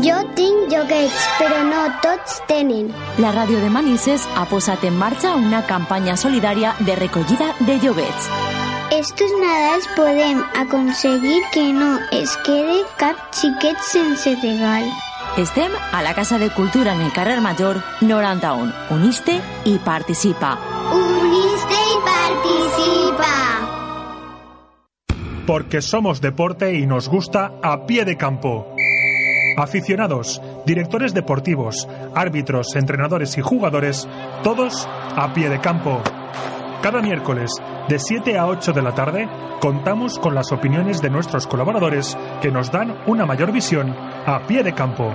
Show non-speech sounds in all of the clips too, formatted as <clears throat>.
Jo tinc joguets, però no tots tenen. La ràdio de Manises ha posat en marxa una campanya solidària de recollida de lloguets. Estos Nadals podem aconseguir que no es quede cap xiquet sense regal. Estem a la Casa de Cultura en el carrer Major 91. Uniste i participa. Uniste y participa. Porque somos deporte y nos gusta a pie de campo. Aficionados, directores deportivos, árbitros, entrenadores y jugadores, todos a pie de campo. Cada miércoles, de 7 a 8 de la tarde, contamos con las opiniones de nuestros colaboradores que nos dan una mayor visión a pie de campo.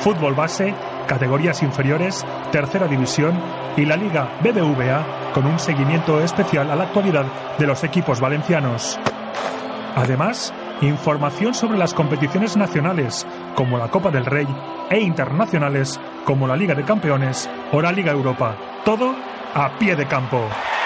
Fútbol base, categorías inferiores, tercera división y la Liga BBVA con un seguimiento especial a la actualidad de los equipos valencianos. Además, información sobre las competiciones nacionales, como la Copa del Rey, e internacionales, como la Liga de Campeones o la Liga Europa. Todo a pie de campo.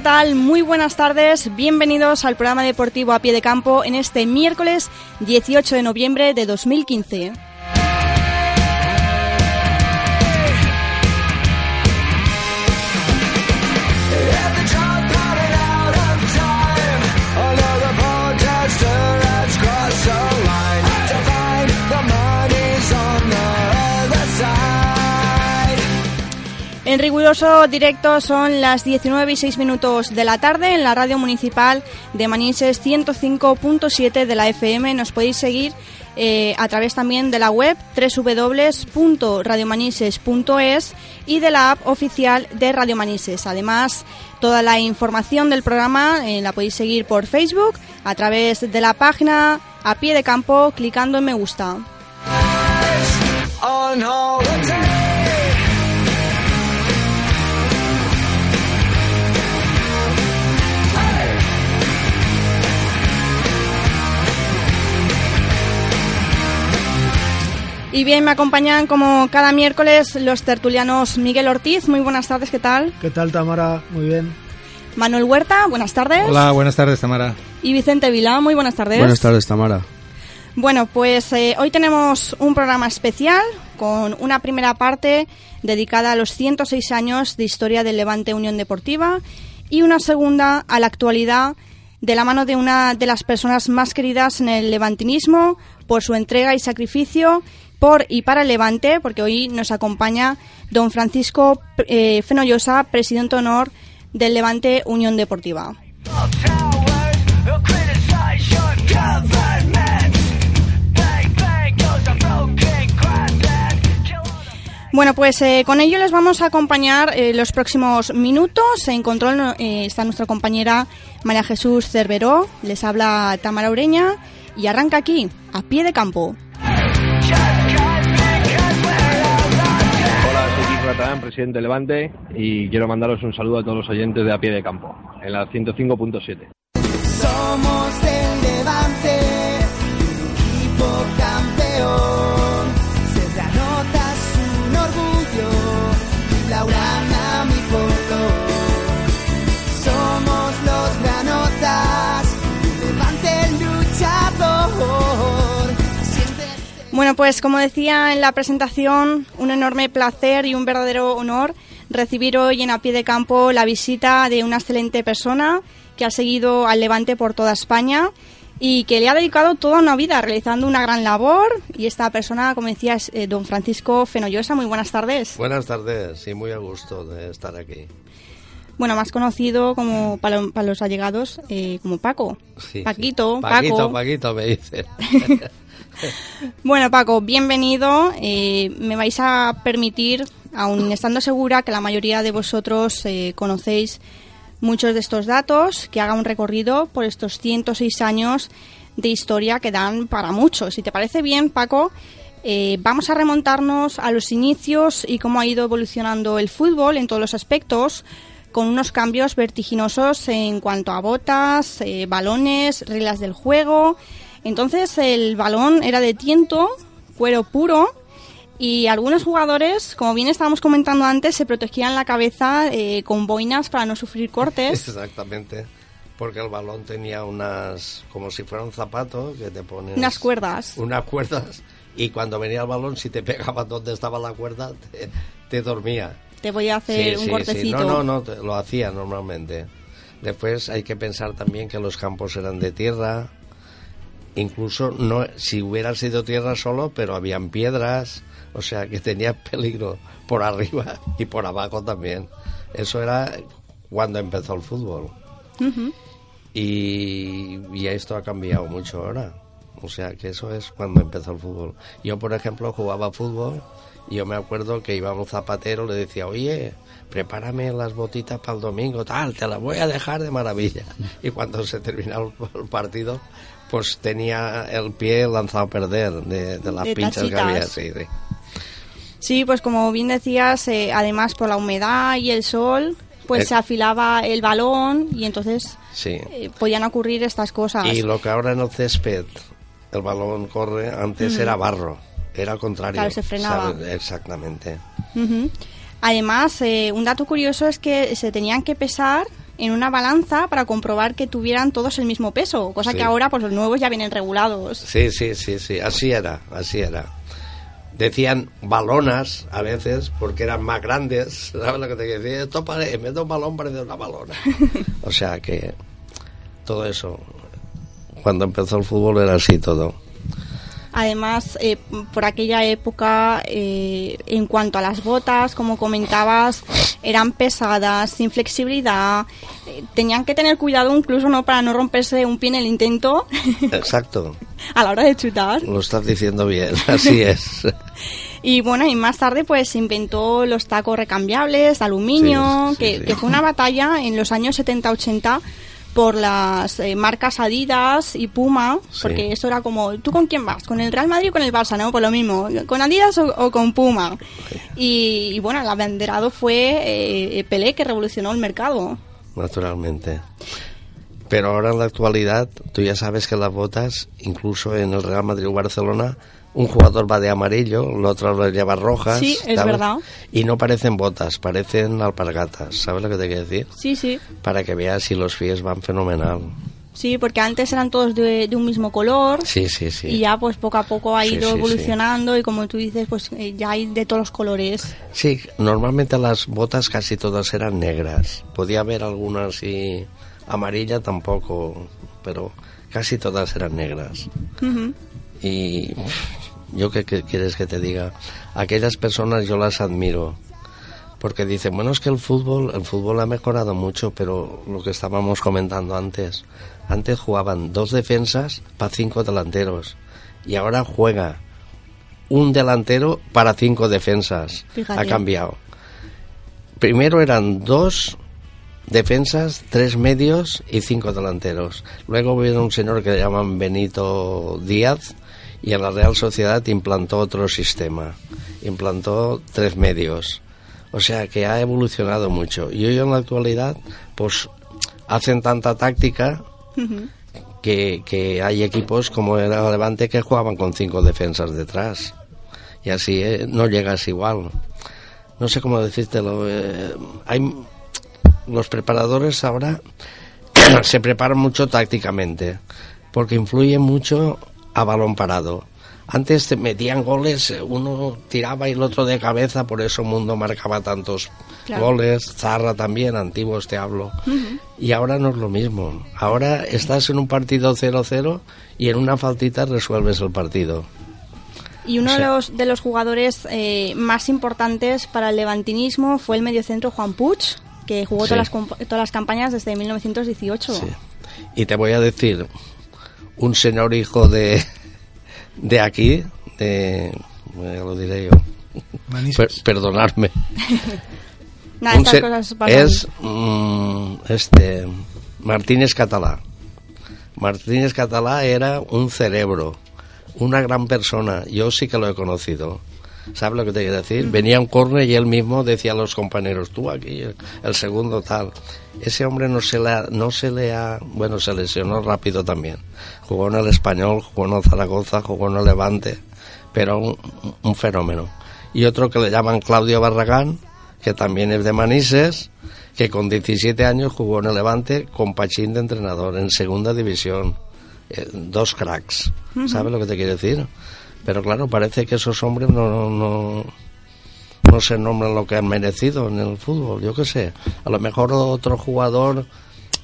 ¿Qué tal? Muy buenas tardes. Bienvenidos al programa deportivo a pie de campo en este miércoles 18 de noviembre de 2015. En riguroso directo son las 19 y 6 minutos de la tarde en la radio municipal de Manises 105.7 de la FM. Nos podéis seguir eh, a través también de la web www.radiomanises.es y de la app oficial de Radio Manises. Además, toda la información del programa eh, la podéis seguir por Facebook a través de la página a pie de campo clicando en me gusta. Y bien, me acompañan como cada miércoles los tertulianos Miguel Ortiz. Muy buenas tardes, ¿qué tal? ¿Qué tal, Tamara? Muy bien. Manuel Huerta, buenas tardes. Hola, buenas tardes, Tamara. Y Vicente Vila, muy buenas tardes. Buenas tardes, Tamara. Bueno, pues eh, hoy tenemos un programa especial con una primera parte dedicada a los 106 años de historia del Levante Unión Deportiva y una segunda a la actualidad de la mano de una de las personas más queridas en el levantinismo por su entrega y sacrificio por y para Levante, porque hoy nos acompaña don Francisco eh, Fenollosa, presidente honor del Levante Unión Deportiva. Bueno, pues eh, con ello les vamos a acompañar eh, los próximos minutos. En control eh, está nuestra compañera María Jesús Cerveró, les habla Tamara Ureña y arranca aquí, a pie de campo. Presidente de Levante, y quiero mandaros un saludo a todos los oyentes de A Pie de Campo, en la 105.7. Somos del Levante, un equipo campeón. Bueno, pues como decía en la presentación, un enorme placer y un verdadero honor recibir hoy en A Pie de Campo la visita de una excelente persona que ha seguido al Levante por toda España y que le ha dedicado toda una vida realizando una gran labor. Y esta persona, como decía, es eh, don Francisco Fenollosa. Muy buenas tardes. Buenas tardes, sí, muy a gusto de estar aquí. Bueno, más conocido como para, para los allegados eh, como Paco. Sí, Paquito, sí. Paco. Paquito, Paquito me dice. <laughs> <laughs> Bueno, Paco, bienvenido. Eh, me vais a permitir, aun estando segura que la mayoría de vosotros eh, conocéis muchos de estos datos, que haga un recorrido por estos 106 años de historia que dan para mucho. Si te parece bien, Paco, eh, vamos a remontarnos a los inicios y cómo ha ido evolucionando el fútbol en todos los aspectos, con unos cambios vertiginosos en cuanto a botas, eh, balones, reglas del juego. Entonces el balón era de tiento, cuero puro, y algunos jugadores, como bien estábamos comentando antes, se protegían la cabeza eh, con boinas para no sufrir <laughs> cortes. Exactamente. Porque el balón tenía unas, como si fuera un zapato que te pones... Unas cuerdas. Unas cuerdas. Y cuando venía el balón, si te <laughs> pegaba donde estaba la cuerda, te, te dormía. Te voy a hacer un cortecito. No, no, no, te- lo hacía normalmente. Después hay que pensar también que los campos eran de tierra. Incluso no, si hubiera sido tierra solo, pero habían piedras, o sea que tenía peligro por arriba y por abajo también. Eso era cuando empezó el fútbol. Y, y esto ha cambiado mucho ahora. O sea que eso es cuando empezó el fútbol. Yo, por ejemplo, jugaba fútbol y yo me acuerdo que iba a un zapatero, le decía, oye, prepárame las botitas para el domingo, tal, te las voy a dejar de maravilla. Y cuando se terminaba el partido, pues tenía el pie lanzado a perder de, de las De pinchas que había. Sí, sí. Sí, pues como bien decías, eh, además por la humedad y el sol, pues Eh. se afilaba el balón y entonces sí. eh, podían ocurrir estas cosas. Y lo que ahora en el césped, el balón corre, antes era barro, era al contrario. Claro, se frenaba. ¿sabes? Exactamente. Además, un dato curioso es que se tenían que pesar en una balanza para comprobar que tuvieran todos el mismo peso, cosa Sí. que ahora pues los nuevos ya vienen regulados. Sí, sí, sí, sí, así era, así era. Decían balonas a veces porque eran más grandes, <laughs> ¿sabes lo que te decir? Esto parece, en vez de un balón parece una balona. <laughs> O sea que todo eso, cuando empezó el fútbol era así todo. Además, eh, por aquella época, eh, en cuanto a las botas, como comentabas, eran pesadas, sin flexibilidad, eh, tenían que tener cuidado incluso no para no romperse un pie en el intento <laughs> Exacto, a la hora de chutar. lo estás diciendo bien, <laughs> así es. Y bueno, y más tarde pues se inventó los tacos recambiables, aluminio, Sí, sí, que, sí. que fue una batalla en los años 70-80 por las eh, marcas Adidas y Puma, Sí. porque eso era como, ¿tú con quién vas? ¿Con el Real Madrid o con el Barça? No, por lo mismo, ¿con Adidas o, o con Puma? Y, y bueno, el abanderado fue eh, Pelé, que revolucionó el mercado. naturalmente. Pero ahora en la actualidad, tú ya sabes que las botas, incluso en el Real Madrid o Barcelona, un jugador va de amarillo, el otro las lleva rojas. Sí, es verdad. Y no parecen botas, parecen alpargatas. ¿Sabes lo que te quiero decir? Sí, sí. Para que veas si los pies van fenomenal. Sí, porque antes eran todos de, de un mismo color. Sí, sí, sí. Y ya pues poco a poco ha ido sí, sí. evolucionando y como tú dices, pues eh, ya hay de todos los colores. Sí, normalmente las botas casi todas eran negras. Podía haber algunas y amarilla tampoco, pero casi todas eran negras. Y yo qué, qué quieres que te diga, aquellas personas yo las admiro. Porque dicen, bueno, es que el fútbol, el fútbol ha mejorado mucho, pero lo que estábamos comentando antes, antes jugaban dos defensas para cinco delanteros y ahora juega un delantero para cinco defensas. Fíjate. Ha cambiado. Primero eran dos defensas, tres medios y cinco delanteros. Luego vino un señor que le llaman Benito Díaz y en la Real Sociedad implantó otro sistema. Implantó tres medios. O sea que ha evolucionado mucho. Y hoy en la actualidad, pues hacen tanta táctica que, que hay equipos como era Levante que jugaban con cinco defensas detrás. Y así eh, no llegas igual. No sé cómo decírtelo. eh, hay los preparadores ahora <clears throat> se preparan mucho tácticamente porque influye mucho a balón parado. Antes te metían goles, uno tiraba y el otro de cabeza, por eso Mundo marcaba tantos Claro. goles, Zarra también, antiguos te hablo. Y ahora no es lo mismo. Ahora estás en un partido 0-0 y en una faltita resuelves el partido. Y uno de, los, de los jugadores eh, más importantes para el levantinismo fue el mediocentro Juan Puig, que jugó Sí. todas, las, todas las campañas desde 1918. Sí. Y te voy a decir, un señor hijo de, de aquí, de, bueno, lo diré yo. Per- perdonadme. <laughs> Nada, Un estas se- cosas pasan. es mm, este Martínez Catalá. Martínez Catalá era un cerebro, una gran persona. Yo sí que lo he conocido. ¿Sabes lo que te quiero decir? Venía un corner y él mismo decía a los compañeros, tú aquí, el segundo tal. Ese hombre no se le ha, no se le ha, bueno, se lesionó rápido también. Jugó en el Español, jugó en el Zaragoza, jugó en el Levante, pero un, un fenómeno. Y otro que le llaman Claudio Barragán, que también es de Manises, que con 17 años jugó en el Levante con Pachín de entrenador en segunda división. Eh, dos cracks. ¿Sabes lo que te quiero decir? Pero claro, parece que esos hombres no, no, no, se nombran lo que han merecido en el fútbol. Yo qué sé. A lo mejor otro jugador,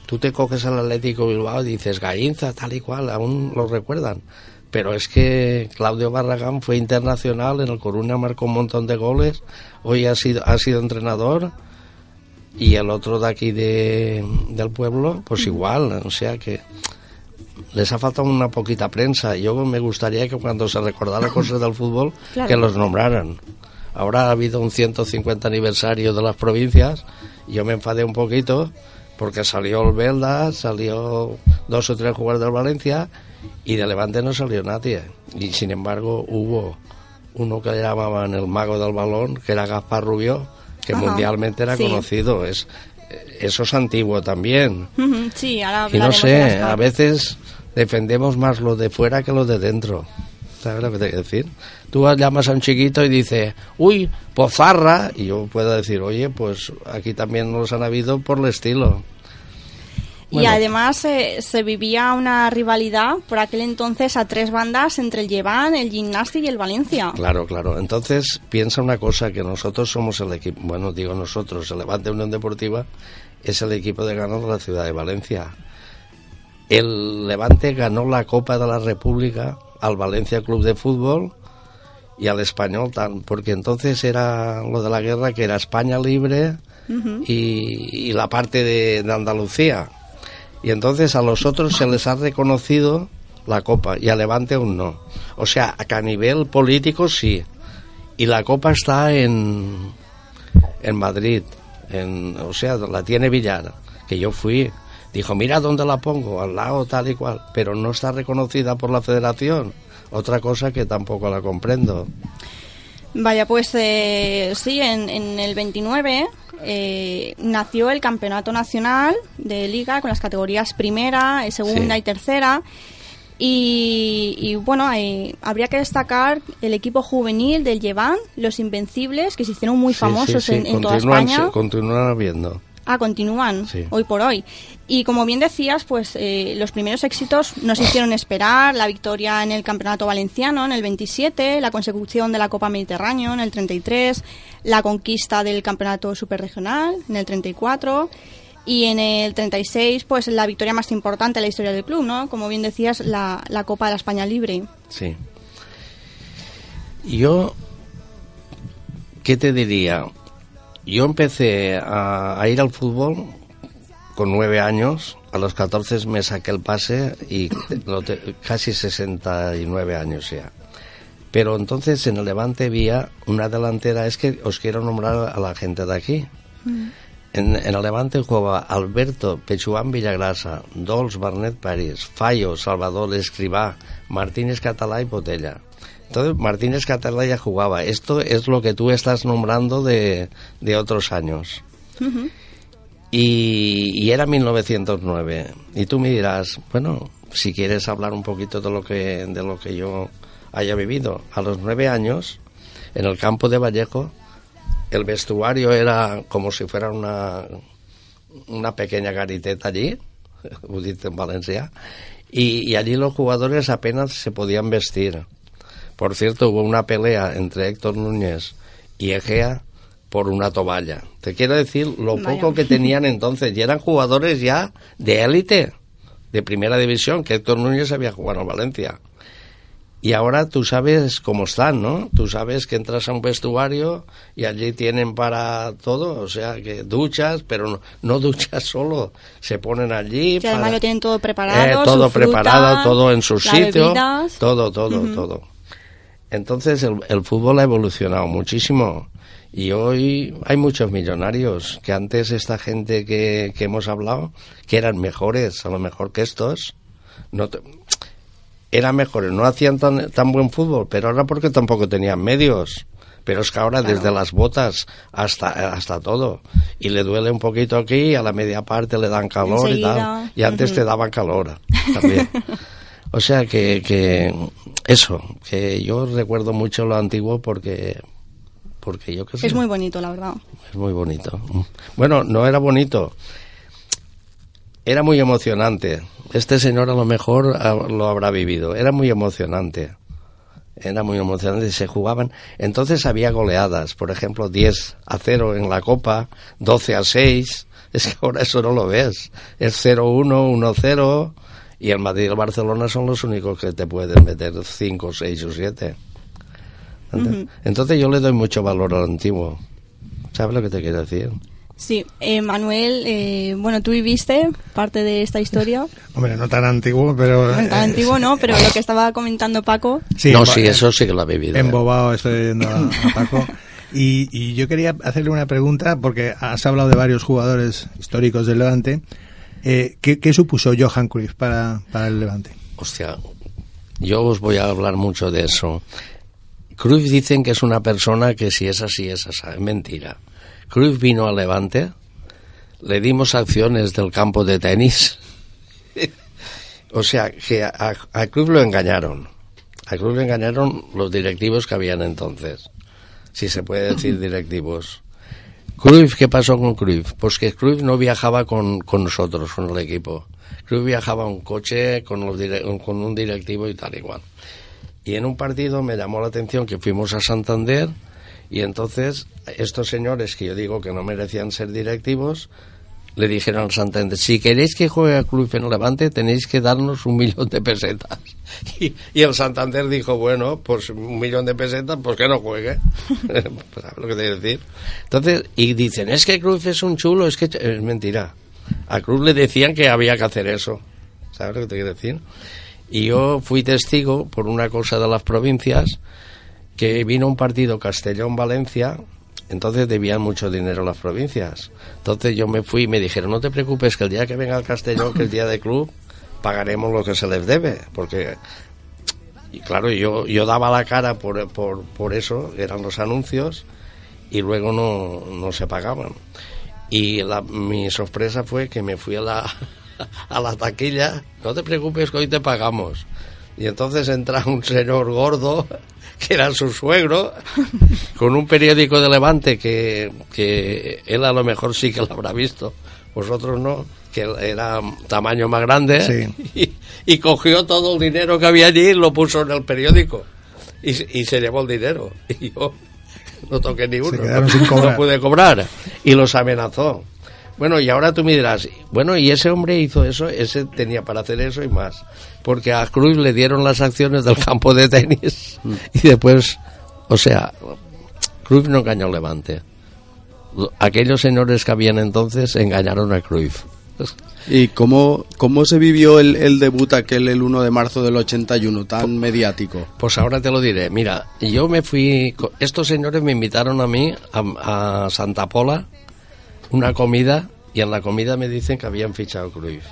tú te coges al Atlético Bilbao y dices Gainza, tal y cual, aún lo recuerdan. Pero es que Claudio Barragán fue internacional, en el Coruña marcó un montón de goles, hoy ha sido, ha sido entrenador y el otro de aquí de, del pueblo, pues igual, o sea que les ha faltado una poquita prensa. Yo me gustaría que cuando se recordara cosas del fútbol, <clears throat> Claro. que los nombraran. Ahora ha habido un 150 aniversario de las provincias y yo me enfadé un poquito porque salió el Belda, salió dos o tres jugadores del Valencia y de Levante no salió nadie. Y sin embargo hubo uno que llamaban el mago del balón, que era Gaspar Rubio, que Ajá, mundialmente era sí. conocido. Es, eso es antiguo también. Sí, ahora Y no sé, a veces defendemos más lo de fuera que lo de dentro. ¿Sabes lo que te decir? Tú llamas a un chiquito y dices, uy, pozarra, y yo puedo decir, oye, pues aquí también los han habido por el estilo. Y además eh, se vivía una rivalidad por aquel entonces a tres bandas entre el Lleván, el Gimnasti y el Valencia. Claro, claro. Entonces, piensa una cosa, que nosotros somos el equipo, bueno, digo nosotros, el Levante Unión Deportiva es el equipo de ganar de la ciudad de Valencia. El Levante ganó la Copa de la República al Valencia Club de Fútbol y al Español, tan- porque entonces era lo de la guerra que era España libre y, y la parte de, de Andalucía. Y entonces a los otros se les ha reconocido la copa y a Levante aún no. O sea, a nivel político sí. Y la copa está en, en Madrid. En, o sea, la tiene Villar, que yo fui. Dijo, mira dónde la pongo, al lado tal y cual. Pero no está reconocida por la federación. Otra cosa que tampoco la comprendo. Vaya, pues eh, sí, en, en el 29 eh, nació el Campeonato Nacional de Liga con las categorías primera, eh, segunda Sí. y tercera. Y, y, bueno, eh, habría que destacar el equipo juvenil del Lleván, los Invencibles, que se hicieron muy famosos sí, sí, en, en toda España. Continúan habiendo. Ah, continúan Sí. hoy por hoy. Y como bien decías, pues eh, los primeros éxitos nos hicieron esperar, la victoria en el Campeonato Valenciano en el 27, la consecución de la Copa Mediterráneo en el 33, la conquista del Campeonato Superregional en el 34 y en el 36, pues la victoria más importante de la historia del club, ¿no? Como bien decías, la, la Copa de la España Libre. Sí. Yo, ¿qué te diría? Yo empecé a, a ir al fútbol con nueve años. A los 14 me saqué el pase y lo te- casi 69 años ya. Pero entonces en el Levante había una delantera, es que os quiero nombrar a la gente de aquí. En, en el Levante jugaba Alberto Pechuán Villagrasa, Dols Barnet París, Fallo, Salvador Escribá, Martínez Catalá y Botella. Entonces Martínez Catalá ya jugaba. Esto es lo que tú estás nombrando de, de otros años. y, y era 1909. Y tú me dirás, bueno, si quieres hablar un poquito de lo que, de lo que yo haya vivido. A los nueve años, en el campo de Vallejo, el vestuario era como si fuera una, una pequeña gariteta allí, <laughs> en Valencia, y, y allí los jugadores apenas se podían vestir. Por cierto, hubo una pelea entre Héctor Núñez y Egea por una toalla. Te quiero decir lo Vaya. poco que tenían entonces, y eran jugadores ya de élite, de primera división, que Héctor Núñez había jugado en Valencia. Y ahora tú sabes cómo están, ¿no? Tú sabes que entras a un vestuario y allí tienen para todo, o sea, que duchas, pero no, no duchas solo, se ponen allí. Que además para- lo tienen todo preparado. eh, todo fruta, preparado, todo en su las sitio, bebidas. todo, todo, todo. Entonces el, el fútbol ha evolucionado muchísimo y hoy hay muchos millonarios que antes esta gente que, que hemos hablado, que eran mejores a lo mejor que estos, no te- eran mejores, no hacían tan, tan buen fútbol, pero ahora porque tampoco tenían medios. Pero es que ahora desde las botas hasta, hasta todo. Y le duele un poquito aquí, a la media parte le dan calor y tal. Y antes te daban calor también. <laughs> O sea que, que eso, que yo recuerdo mucho lo antiguo porque, porque yo qué sé, Es muy bonito, la verdad. es muy bonito. Bueno, no era bonito, era muy emocionante. Este señor a lo mejor ah, lo habrá vivido. Era muy emocionante. Era muy emocionante. Se jugaban. Entonces había goleadas. Por ejemplo, 10 a 0 en la Copa, 12 a 6. Es que ahora eso no lo ves. Es 0-1, 1-0. Y el Madrid y el Barcelona son los únicos que te pueden meter 5, 6 o 7. Entonces yo le doy mucho valor al antiguo. ¿Sabes lo que te quiero decir? Sí, eh, Manuel, eh, bueno, tú viviste parte de esta historia. <laughs> Hombre, no tan antiguo, pero... No tan eh, antiguo, ¿no? Pero lo que estaba comentando Paco. Sí, no, sí, eso sí que lo ha vivido. ¿eh? Embobado estoy viendo a, a <laughs> Paco. Y, y yo quería hacerle una pregunta, porque has hablado de varios jugadores históricos del Levante. Eh, ¿qué, qué supuso Johan Cruyff para, para el Levante? Hostia, yo os voy a hablar mucho de eso. Cruyff dicen que es una persona que si es así es así. Es mentira. Cruyff vino al Levante, le dimos acciones del campo de tenis. <laughs> o sea, que a, a Cruyff lo engañaron. A Cruyff le engañaron los directivos que habían entonces. Si se puede decir <laughs> directivos. Cruyff, ¿qué pasó con Cruyff? Pues que Cruyff no viajaba con, con nosotros, con el equipo. Cruyff viajaba en coche con, los con un directivo y tal igual. Y en un partido me llamó la atención que fuimos a Santander y entonces estos señores que yo digo que no merecían ser directivos le dijeron al Santander, si queréis que juegue a Cruyff en Levante tenéis que darnos un millón de pesetas. <laughs> Y, el Santander dijo, bueno, pues un millón de pesetas, pues que no juegue. <laughs> Pues, ¿Sabes lo que te decir? Entonces, y dicen, es que Cruyff es un chulo, es que es mentira. A Cruyff le decían que había que hacer eso. ¿Sabes lo que te quiero decir? Y yo fui testigo por una cosa de las provincias que vino un partido Castellón-Valencia, entonces debían mucho dinero las provincias. Entonces yo me fui y me dijeron, no te preocupes, que el día que venga el Castellón, que es día de club, pagaremos lo que se les debe, porque... Y claro, yo, yo daba la cara por, por, por eso, eran los anuncios, y luego no, no se pagaban. Y la, mi sorpresa fue que me fui a la, <laughs> a la taquilla, no te preocupes que hoy te pagamos. Y entonces entra un señor gordo, que era su suegro, con un periódico de Levante que, que él a lo mejor sí que lo habrá visto, vosotros no, que era tamaño más grande, <laughs> y, y cogió todo el dinero que había allí y lo puso en el periódico. Y, y se llevó el dinero. <laughs> Y yo no toqué ni uno. no cobrar. pude cobrar. Y los amenazó. Bueno, y ahora tú me dirás, bueno, y ese hombre hizo eso, ese tenía para hacer eso y más. Porque a Cruz le dieron las acciones del campo de tenis y después, o sea, Cruz no engañó al Levante. Lo- Aquellos señores que habían entonces engañaron a Cruyff. ¿Y cómo, cómo se vivió el, el debut aquel el 1 de marzo del 81, tan mediático? Pues ahora te lo diré. Mira, yo me fui. Estos señores me invitaron a mí a, a Santa Pola una comida y en la comida me dicen que habían fichado Cruyff.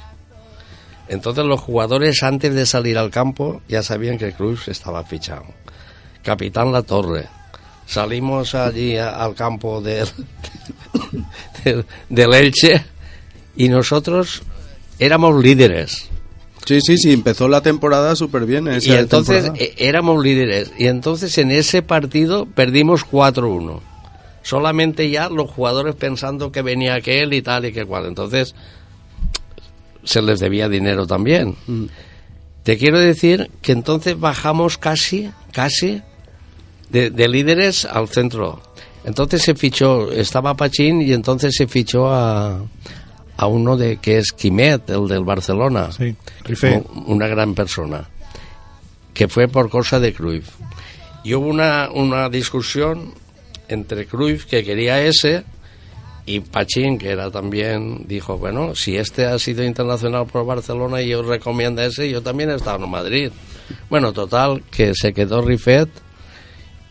Entonces los jugadores antes de salir al campo ya sabían que Cruyff estaba fichado. Capitán La Torre. Salimos allí a- al campo del, <laughs> del, del Elche y nosotros éramos líderes. Sí, sí, sí, empezó la temporada súper bien. Y entonces eh, éramos líderes. Y entonces en ese partido perdimos 4-1. Solamente ya los jugadores pensando que venía aquel y tal y que cual. Entonces se les debía dinero también. Te quiero decir que entonces bajamos casi, casi de, de líderes al centro. Entonces se fichó, estaba Pachín y entonces se fichó a, a uno de que es Quimet, el del Barcelona. Sí, Una gran persona. Que fue por cosa de Cruyff. Y hubo una, una discusión entre Cruyff, que quería ese, y Pachín, que era también, dijo, bueno, si este ha sido internacional por Barcelona y yo recomiendo ese, yo también he estado en Madrid. Bueno, total, que se quedó Rifet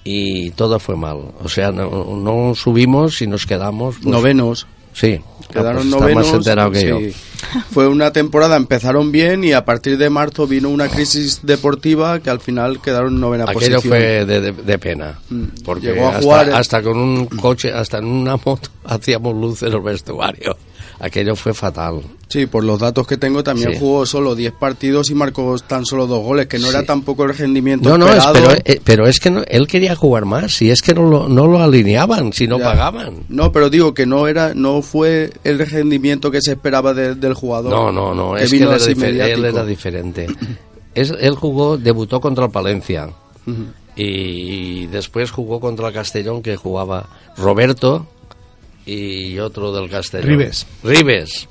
y todo fue mal. O sea, no, no subimos y nos quedamos... pues, Novenos. Sí, Quedaron pues novenos. más enterado que sí. yo. <laughs> Fue una temporada, empezaron bien y a partir de marzo vino una crisis deportiva que al final quedaron en novena Aquello posición. fue de, de- de pena. Mm. Porque Llegó a hasta, jugar hasta con un coche, hasta en una moto, <laughs> hacíamos luz en el vestuario. Aquello fue fatal. Sí, por los datos que tengo también Sí. jugó solo 10 partidos y marcó tan solo dos goles, que no era tampoco el rendimiento No, no, es- esperado. pero, eh, pero es que no- él quería jugar más. Si es que no lo, no lo alineaban, si no Ya. pagaban. No, pero digo que no era, no fue el rendimiento que se esperaba de- del jugador. No, no, no, es que vino él era, así difer- él mediático. era diferente. Es- él jugó, debutó contra el Palencia. Ujú. y después jugó contra el Castellón que jugaba Roberto y otro del Castellón. Ribes. Ribes.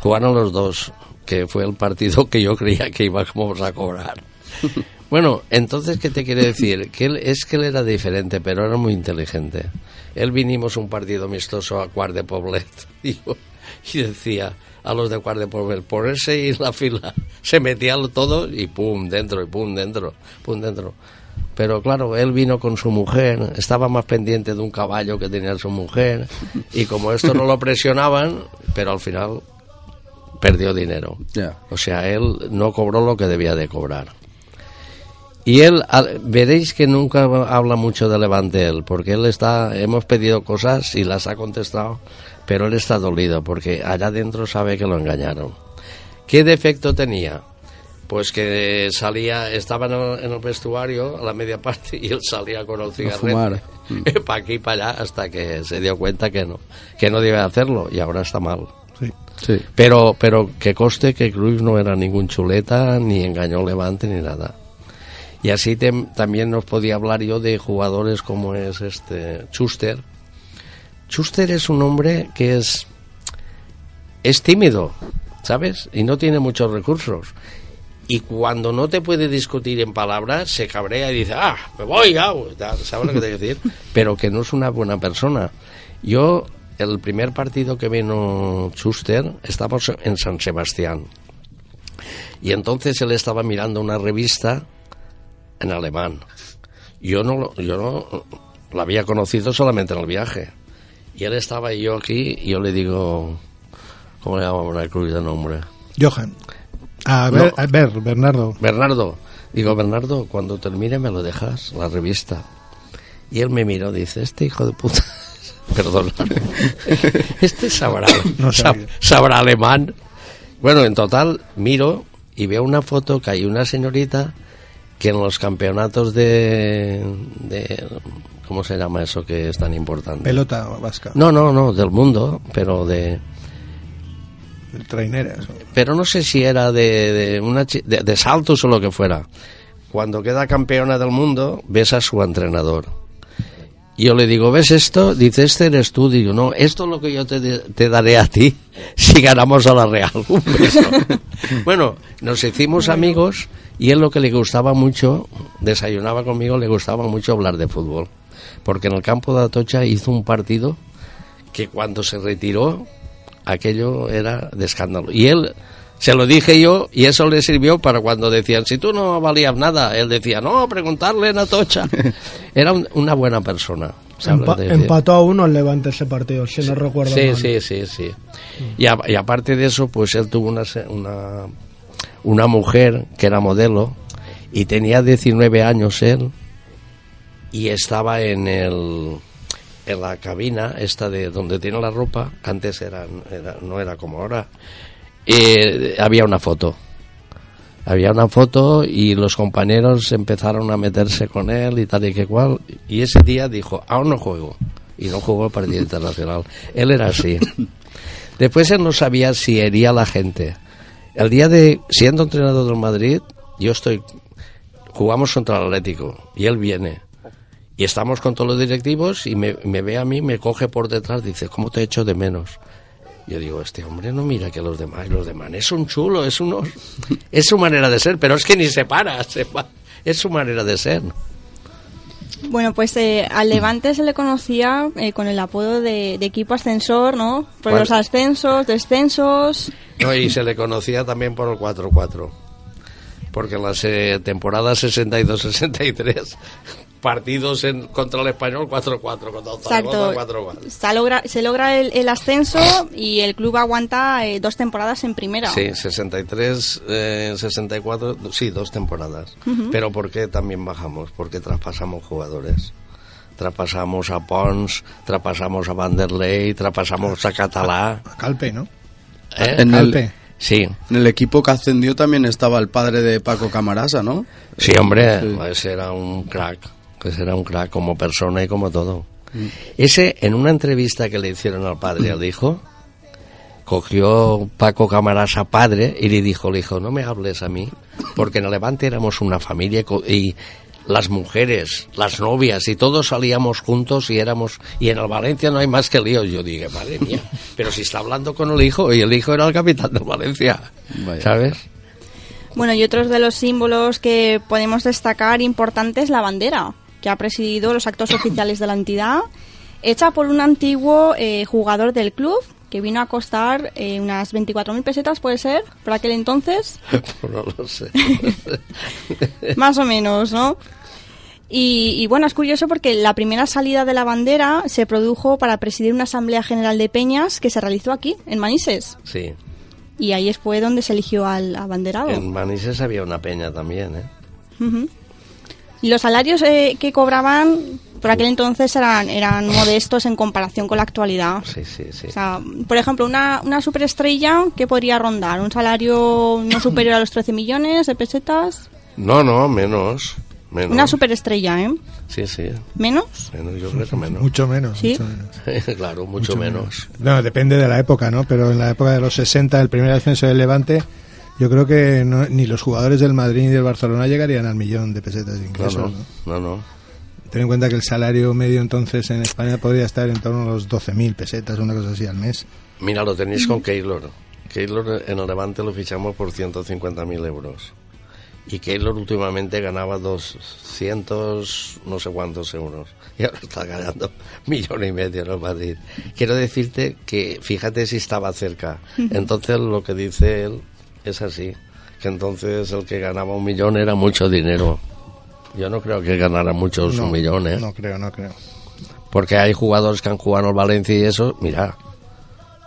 Jugaron los dos, que fue el partido que yo creía que íbamos a cobrar. <laughs> Bueno, entonces, ¿qué te quiere decir? Que él, es que él era diferente, pero era muy inteligente. Él vinimos un partido amistoso a Cuart de Poblet <laughs> digo, y decía a los de Cuart de Poblet, ponerse y la fila. <laughs> Se metían todo y pum, dentro, y pum, dentro, pum, dentro. Pero claro, él vino con su mujer, estaba más pendiente de un caballo que tenía su mujer, y como esto no lo presionaban, pero al final perdió dinero. O sea, él no cobró lo que debía de cobrar. Y él, veréis que nunca habla mucho de Levante él, porque él está, hemos pedido cosas y las ha contestado, pero él está dolido, porque allá adentro sabe que lo engañaron. ¿Qué defecto tenía? Pues que salía, estaba en el, en el vestuario a la media parte y él salía con el fumar. <laughs> cigarrete para aquí y para allá hasta que se dio cuenta que no, que no debe hacerlo y ahora está mal. Sí. Sí. Pero, pero que coste que Cruz no era ningún chuleta, ni engañó Levante, ni nada. Y así tem- también nos podía hablar yo de jugadores como es este Schuster. Schuster es un hombre que es, es tímido, ¿sabes? Y no tiene muchos recursos. Y cuando no te puede discutir en palabras, se cabrea y dice, ah, me voy, ya, ¿sabes lo que te quiero decir? <laughs> Pero que no es una buena persona. Yo, el primer partido que vino Schuster, estábamos en San Sebastián. Y entonces él estaba mirando una revista en alemán. Yo no, yo no lo había conocido solamente en el viaje. Y él estaba y yo aquí, y yo le digo, ¿cómo le llamamos a Cruz de nombre? Johan. A ver, No. a ver, Bernardo. Bernardo. Digo, Bernardo, cuando termine me lo dejas, la revista. Y él me miró, dice, este hijo de puta, <laughs> perdón, <laughs> este sabrá, No sab- sabía. sabrá alemán. Bueno, en total, miro y veo una foto que hay una señorita que en los campeonatos de, de ¿cómo se llama eso que es tan importante? Pelota vasca. No, no, no, del mundo, pero de, Traineras. pero no sé si era de, de, una, de, de saltos o lo que fuera. Cuando queda campeona del mundo, ves a su entrenador. Yo le digo, ¿ves esto? Dice, este eres tú. Digo, no, esto es lo que yo te, te daré a ti <laughs> si ganamos a la Real. <laughs> Un beso. <laughs> bueno, nos hicimos amigos y él lo que le gustaba mucho, desayunaba conmigo, le gustaba mucho hablar de fútbol. Porque en el campo de Atocha hizo un partido que cuando se retiró aquello era de escándalo. Y él, se lo dije yo, y eso le sirvió para cuando decían, si tú no valías nada, él decía, no, preguntarle a Natocha. <laughs> Era un- una buena persona. empató a uno el Levante ese partido, si no recuerdo Sí, mal. sí, sí, sí. Y, a- y aparte de eso, pues él tuvo una, se- una, una mujer que era modelo y tenía 19 años él y estaba en el en la cabina esta de donde tiene la ropa, que antes era, era- no era como ahora, eh, había una foto. Había una foto y los compañeros empezaron a meterse con él y tal y que cual. Y ese día dijo, aún no juego. Y no jugó el partido <laughs> internacional. Él era así. Después él no sabía si hería a la gente. El día de, siendo entrenador del Madrid, yo estoy, jugamos contra el Atlético y él viene. Y estamos con todos los directivos y me, me ve a mí, me coge por detrás, dice, ¿cómo te echo de menos? Yo digo, este hombre no mira que los demás, los demás es un chulo, es uno, <laughs> es su manera de ser, pero es que ni se para, se pa- es su manera de ser. Bueno, pues eh, al Levante se le conocía eh, con el apodo de, de equipo ascensor, ¿no? Por los ascensos, descensos. No, y se le conocía también por el 4-4. Porque en la se- temporada 62-63, partidos en, contra el español 4-4, contra. Zaragoza 4-4. Se logra, se logra el, el ascenso y el club aguanta eh, dos temporadas en primera. Sí, 63, eh, 64, sí, dos temporadas. Ujú. Pero ¿por qué también bajamos? Porque traspasamos jugadores. Traspasamos a Pons, traspasamos a Vanderlei, traspasamos a Catalá. A Calpe, ¿no? ¿Eh? En el, Sí. en el equipo que ascendió también estaba el padre de Paco Camarasa, ¿no? Sí, hombre, Sí. ese era un crack, ese era un crack como persona y como todo. Ese, en una entrevista que le hicieron al padre, al hijo, cogió Paco Camarasa padre y le dijo, le dijo, no me hables a mí, porque en el Levante éramos una familia y las mujeres, las novias y todos salíamos juntos y éramos, y en el Valencia no hay más que líos. Yo dije, madre mía, pero si está hablando con el hijo y el hijo era el capitán del Valencia, ¿sabes? Bueno, y otros de los símbolos que podemos destacar importantes, la bandera, que ha presidido los actos oficiales de la entidad, hecha por un antiguo eh, jugador del club, que vino a costar eh, unas 24.000 pesetas, puede ser, por aquel entonces, <laughs> Pues no lo sé. <laughs> más o menos, ¿no? Y, y bueno, es curioso porque la primera salida de la bandera se produjo para presidir una asamblea general de peñas que se realizó aquí, en Manises. Sí. Y ahí fue donde se eligió al abanderado. En Manises había una peña también, ¿eh? Ujú. Y los salarios eh, que cobraban por aquel entonces eran, eran modestos en comparación con la actualidad. Sí, sí, sí. O sea, por ejemplo, una, una superestrella que podría rondar un salario no <coughs> superior a los 13 millones de pesetas. No, no, menos. menos. Una superestrella, ¿eh? Sí, sí. ¿Menos? Menos, yo creo que menos. Mucho menos. Sí. mucho menos. <laughs> claro, mucho, menos. No, depende de la época, ¿no? Pero en la época de los 60, el primer ascenso del Levante, yo creo que no- ni los jugadores del Madrid ni del Barcelona llegarían al millón de pesetas de No, ingresos. no, ¿no? no, no. Ten en cuenta que el salario medio entonces en España podría estar en torno a los 12.000 pesetas, una cosa así al mes. Mira, lo tenéis con Keylor. Keylor en el Levante lo fichamos por 150.000 euros. Y Keylor últimamente ganaba 200, no sé cuántos euros. Y ahora está ganando <laughs> millón y medio en el Madrid. Quiero decirte que fíjate si estaba cerca. <laughs> Entonces lo que dice él es así. Que entonces el que ganaba un millón era mucho dinero. Yo no creo que ganara muchos No, un millón, ¿eh? No creo, no creo. Porque hay jugadores que han jugado el Valencia y eso, mira,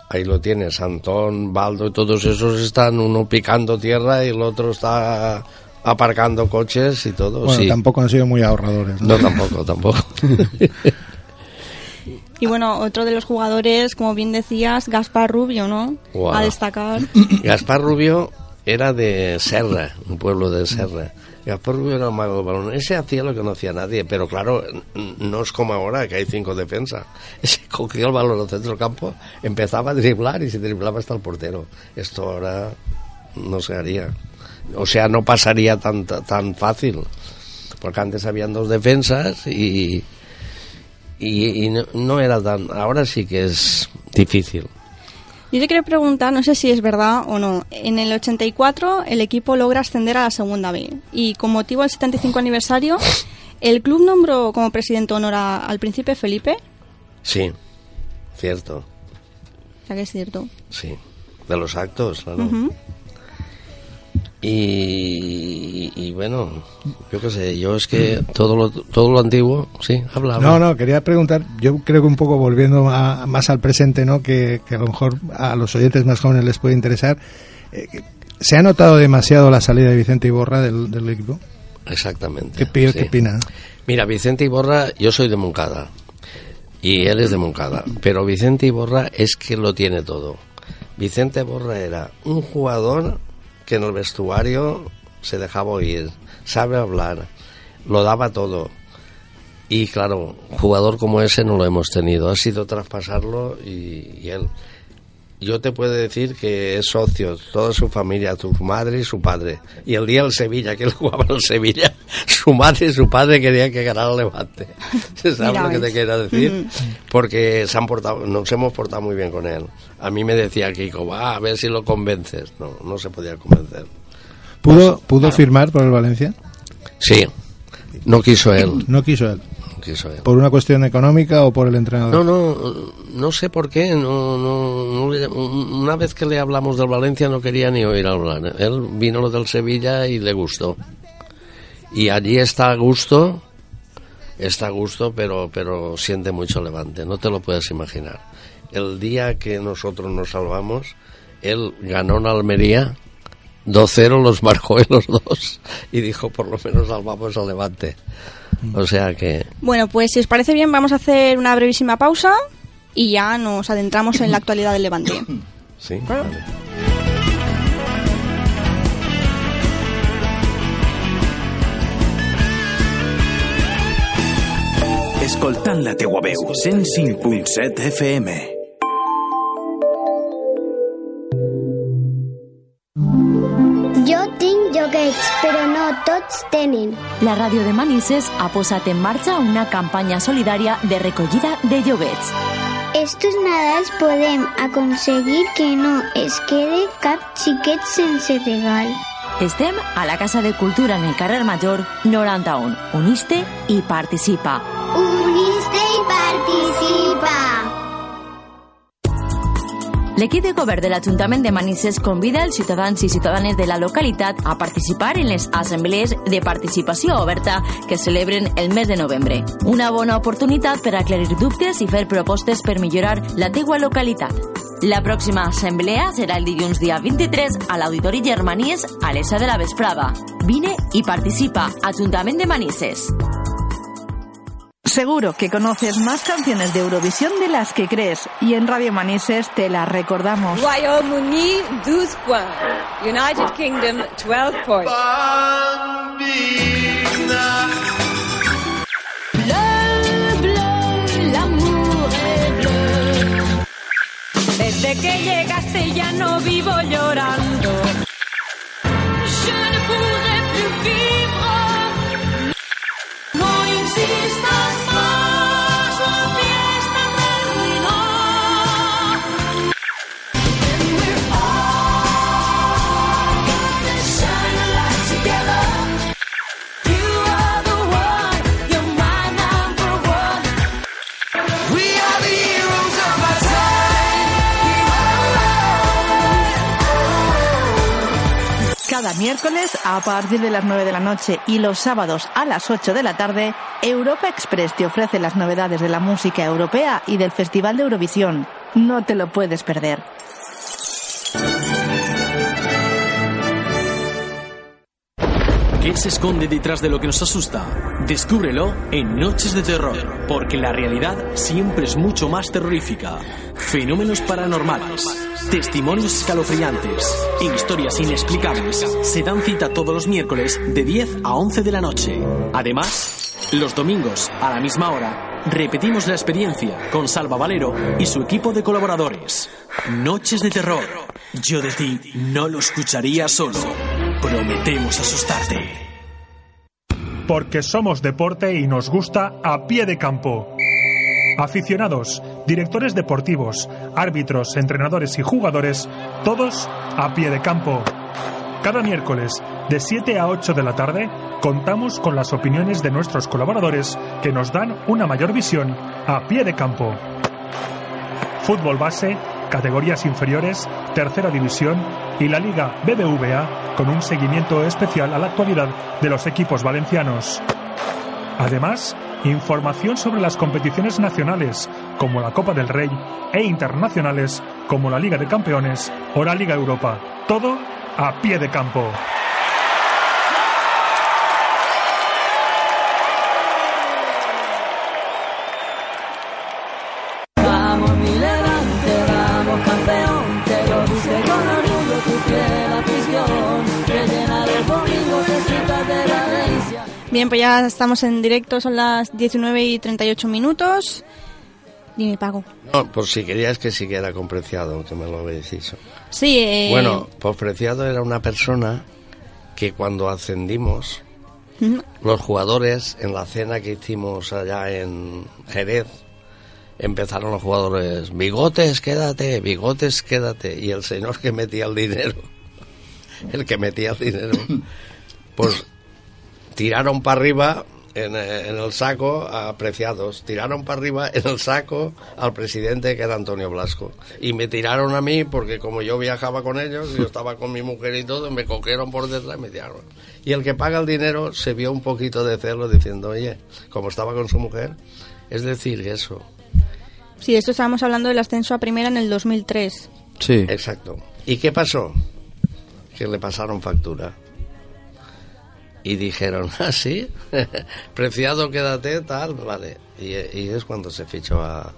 ahí lo tienes, Antón, Baldo y todos esos están uno picando tierra y el otro está aparcando coches y todo. Bueno, sí. tampoco han sido muy ahorradores. No, tampoco, tampoco. <laughs> Y bueno, otro de los jugadores, como bien decías, Gaspar Rubio, ¿no? A destacar. <clears throat> Gaspar Rubio era de Serra, un pueblo de Serra. Gaspar Rubio era un mago del balón. Ese hacía lo que no hacía nadie, pero claro, no es como ahora, que hay cinco defensas. <laughs> Ese cogía el balón al centro del campo, empezaba a driblar y se driblaba hasta el portero. Esto ahora no se haría. O sea, no pasaría tan, tan fácil. Porque antes habían dos defensas y, y, y no, no era tan... Ahora sí que es difícil. Yo te quiero preguntar, no sé si es verdad o no. En el 84 el equipo logra ascender a la segunda B y con motivo del 75 aniversario el club nombró como presidente de honor a- al príncipe Felipe. Sí, cierto. O sea que es cierto. Sí, de los actos, claro. Y, y bueno, yo qué sé, yo es que todo lo, todo lo antiguo, sí, habla. No, no, quería preguntar, yo creo que un poco volviendo a- más al presente, ¿no? Que, que a lo mejor a los oyentes más jóvenes les puede interesar. eh, ¿Se ha notado demasiado la salida de Vicente Iborra del, del equipo? Exactamente. ¿Qué, sí. qué opina? Mira, Vicente Iborra, yo soy de Moncada y él es de Moncada, pero Vicente Iborra es que lo tiene todo. Vicente Iborra era un jugador que en el vestuario se dejaba oír, sabe hablar, lo daba todo. Y claro, jugador como ese no lo hemos tenido, ha sido traspasarlo y, él. Yo te puedo decir que es socio, toda su familia, su madre y su padre. Y el día del Sevilla, que <laughs> él jugaba en el Sevilla, su madre y su padre querían que ganara el Levante. <laughs> ¿Sabes Mira, lo que te quiero decir? Porque se han portado, nos hemos portado muy bien con él. A mí me decía Kiko, va a ver si lo convences. No, no se podía convencer. ¿Pudo, ¿pudo firmar por el Valencia? Sí, no quiso él. No quiso él. Quiso él. ¿Por una cuestión económica o por el entrenador? No, no, no sé por qué. No, no, no una vez que le hablamos del Valencia no quería ni oír hablar. Él vino lo del Sevilla y le gustó. Y allí está a gusto, está a gusto, pero, pero siente mucho levante. No te lo puedes imaginar. El día que nosotros nos salvamos, él ganó en Almería. 2-0 los marcó en los dos y dijo por lo menos salvamos al Levante. O sea que Bueno, pues si os parece bien, vamos a hacer una brevísima pausa y ya nos adentramos en la actualidad del Levante. <coughs> sí. Claro. vale. Escoltant la teua veu, 105.7 FM. Jo tinc joguets, però no tots tenen. La ràdio de Manises ha posat en marxa una campanya solidària de recollida de lloguets. Estos Nadals podem aconseguir que no es quede cap xiquet sense regal. Estem a la Casa de Cultura en el carrer Major 91. Uniste i participa. Uniste i participa! L'equip de govern de l'Ajuntament de Manises convida els ciutadans i ciutadanes de la localitat a participar en les assemblees de participació oberta que celebren el mes de novembre. Una bona oportunitat per aclarir dubtes i fer propostes per millorar la teua localitat. La pròxima assemblea serà el dilluns dia 23 a l'Auditori Germanies a les 7 de la vesprada. Vine i participa. Ajuntament de Manises. Seguro que conoces más canciones de Eurovisión de las que crees y en Radio Manises te las recordamos. Royaume-Uni, 12 points. United Kingdom, 12 points. Bleu, bleu, l'amour est bleu. Desde que llegaste ya no vivo llorando. Je ne Cada miércoles a partir de las 9 de la noche y los sábados a las 8 de la tarde, Europa Express te ofrece las novedades de la música europea y del Festival de Eurovisión. No te lo puedes perder. ¿Qué se esconde detrás de lo que nos asusta? Descúbrelo en Noches de Terror, porque la realidad siempre es mucho más terrorífica. Fenómenos paranormales, testimonios escalofriantes e historias inexplicables se dan cita todos los miércoles de 10 a 11 de la noche. Además, los domingos a la misma hora repetimos la experiencia con Salva Valero y su equipo de colaboradores. Noches de Terror. Yo de ti no lo escucharía solo. Prometemos asustarte. Porque somos deporte y nos gusta a pie de campo. Aficionados, directores deportivos, árbitros, entrenadores y jugadores, todos a pie de campo. Cada miércoles, de 7 a 8 de la tarde, contamos con las opiniones de nuestros colaboradores que nos dan una mayor visión a pie de campo. Fútbol base, categorías inferiores, tercera división y la Liga BBVA con un seguimiento especial a la actualidad de los equipos valencianos. Además, información sobre las competiciones nacionales como la Copa del Rey e internacionales como la Liga de Campeones o la Liga Europa. Todo a pie de campo. Bien, pues ya estamos en directo, son las 19 y 38 minutos. Dime, Pago. No, por si querías que siguiera con Preciado, que me lo habéis dicho. Sí, eh... Bueno, pues Preciado era una persona que cuando ascendimos, los jugadores, en la cena que hicimos allá en Jerez, empezaron los jugadores, bigotes, quédate, bigotes, quédate. Y el señor que metía el dinero, <laughs> el que metía el dinero, pues tiraron para arriba en, en el saco a Preciados, tiraron para arriba en el saco al presidente que era Antonio Blasco. Y me tiraron a mí porque como yo viajaba con ellos, yo estaba con mi mujer y todo, me cogieron por detrás y me tiraron. Y el que paga el dinero se vio un poquito de celo diciendo, oye, como estaba con su mujer, es decir, eso. Sí, esto estábamos hablando del ascenso a primera en el 2003. Sí. Exacto. ¿Y qué pasó? Que le pasaron factura. Y dijeron, ah, sí, <laughs> preciado, quédate, tal, vale. Y, y es cuando se fichó a,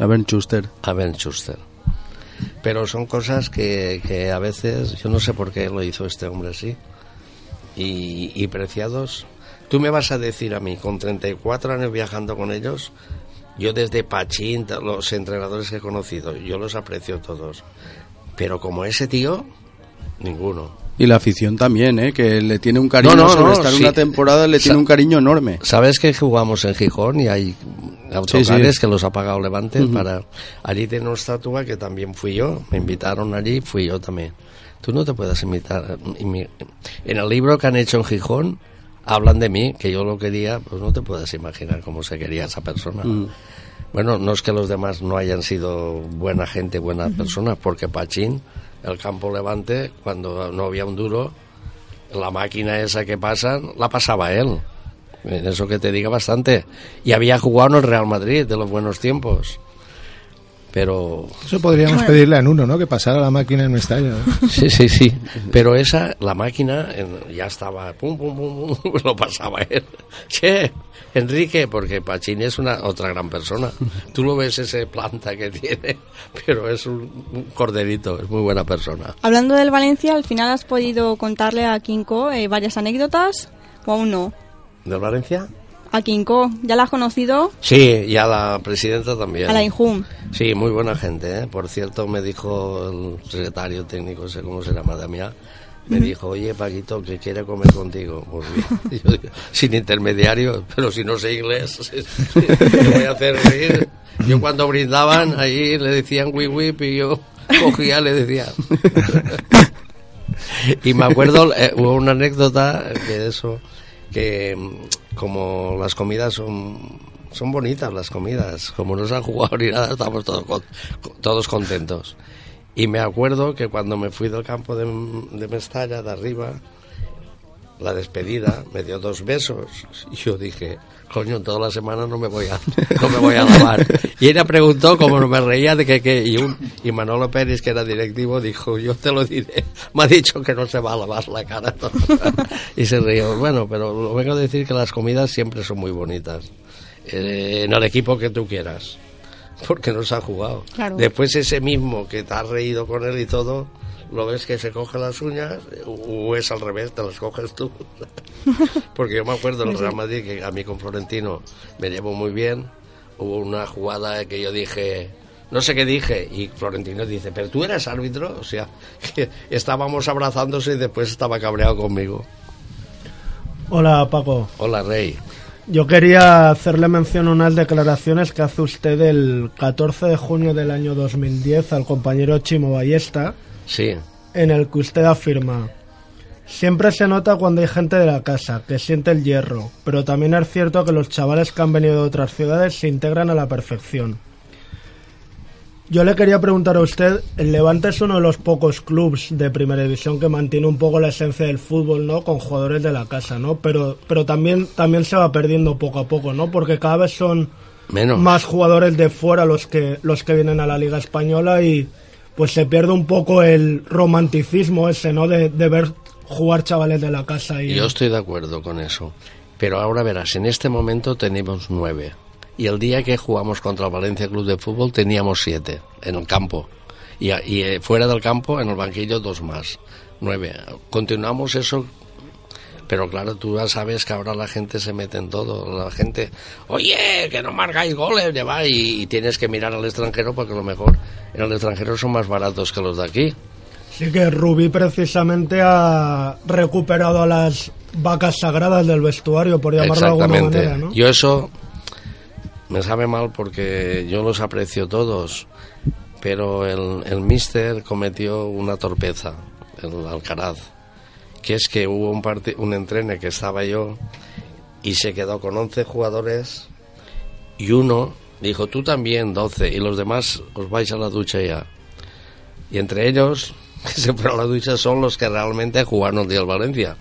A Ben Schuster. a Ben Schuster. Pero son cosas que, que a veces, yo no sé por qué lo hizo este hombre así. Y, y preciados, tú me vas a decir a mí, con 34 años viajando con ellos, yo desde Pachín, los entrenadores que he conocido, yo los aprecio todos. Pero como ese tío, ninguno. Y la afición también, ¿eh? Que le tiene un cariño No, no, sobre no, estar sí. una temporada, le tiene Sa- un cariño enorme. ¿Sabes que jugamos en Gijón y hay autocares Sí, sí. que los ha pagado Levante Ujú. para... Allí tiene una estatua que también fui yo, me invitaron allí, fui yo también. Tú no te puedes imitar... imi- En el libro que han hecho en Gijón hablan de mí, que yo lo quería, pues no te puedes imaginar cómo se quería esa persona. Mm. Bueno, no es que los demás no hayan sido buena gente, buenas personas, porque Pachín, el campo Levante, cuando no había un duro, la máquina esa que pasan, la pasaba él. Eso que te diga bastante. Y había jugado en el Real Madrid de los buenos tiempos. Pero. Eso podríamos pedirle a Nuno, ¿no? Que pasara la máquina en Mestalla. ¿no? Sí, sí, sí. Pero esa, la máquina, en- ya estaba, pum, pum, pum, pum, <laughs> lo pasaba él. Che, Enrique, porque Pachín es una otra gran persona. Tú lo ves ese planta que tiene, pero es un, un corderito, es muy buena persona. Hablando del Valencia, al final has podido contarle a Kinko eh, varias anécdotas o aún no. ¿Del Valencia? A Kinko, ¿ya la has conocido? Sí, y a la presidenta también. A la Injum. Sí, muy buena gente, ¿eh? Por cierto, me dijo el secretario técnico, no sé cómo se llama, Damián, me dijo, oye, Paquito, que quiere comer contigo. Pues bien, <laughs> yo digo, sin intermediarios, pero si no sé inglés, <laughs> ¿qué voy a hacer reír? Yo cuando brindaban, ahí le decían wip wip y yo cogía, le decía. <laughs> y me acuerdo, eh, hubo una anécdota que eso, que como las comidas son son bonitas las comidas, como no se han jugado ni nada, estamos todos, todos contentos. Y me acuerdo que cuando me fui del campo de, de Mestalla, de arriba, la despedida, me dio dos besos. Y yo dije, coño, toda la semana no me voy a, no me voy a lavar. Y ella preguntó, como no me reía, de que, que y, un, y Manolo Pérez, que era directivo, dijo, yo te lo diré. Me ha dicho que no se va a lavar la cara. <laughs> y se rió. Bueno, pero lo vengo a decir que las comidas siempre son muy bonitas. Eh, en el equipo que tú quieras. Porque no se ha jugado. Claro. Después ese mismo que te has reído con él y todo, lo ves que se coge las uñas o es al revés, te las coges tú. <laughs> Porque yo me acuerdo del. Real Madrid que a mí con Florentino me llevo muy bien. Hubo una jugada que yo dije, no sé qué dije, y Florentino dice, pero tú eras árbitro, o sea, <laughs> que estábamos abrazándose y después estaba cabreado conmigo. Hola, Paco. Hola, Rey. Yo quería hacerle mención a unas declaraciones que hace usted el 14 de junio del año 2010 al compañero Chimo Ballesta, Sí, en el que usted afirma, siempre se nota cuando hay gente de la casa, que siente el hierro, pero también es cierto que los chavales que han venido de otras ciudades se integran a la perfección. Yo le quería preguntar a usted, el Levante es uno de los pocos clubes de primera división que mantiene un poco la esencia del fútbol, ¿no? Con jugadores de la casa, ¿no? Pero, pero también, también se va perdiendo poco a poco, ¿no? Porque cada vez son Menos. más jugadores de fuera los que, los que vienen a la Liga Española y pues se pierde un poco el romanticismo ese, ¿no? De, de ver jugar chavales de la casa y... Yo estoy de acuerdo con eso. Pero ahora verás, en este momento tenemos nueve. Y el día que jugamos contra el Valencia Club de Fútbol teníamos siete en el campo. Y, y, eh, fuera del campo, en el banquillo, dos más. Nueve. Continuamos eso. Pero claro, tú ya sabes que ahora la gente se mete en todo. La gente, oye, que no marcáis goles, ya va. Y, y tienes que mirar al extranjero porque a lo mejor en el extranjero son más baratos que los de aquí. Sí que Rubí precisamente ha recuperado a las vacas sagradas del vestuario, por llamarlo de alguna manera, ¿no? Yo eso me sabe mal porque yo los aprecio todos, pero el, el Mister cometió una torpeza, el Alcaraz, que es que hubo un, un entrene que estaba yo y se quedó con 11 jugadores y uno dijo, tú también 12 y los demás os vais a la ducha ya. Y entre ellos, que <laughs> se fueron a la ducha, son los que realmente jugaron el día del Valencia,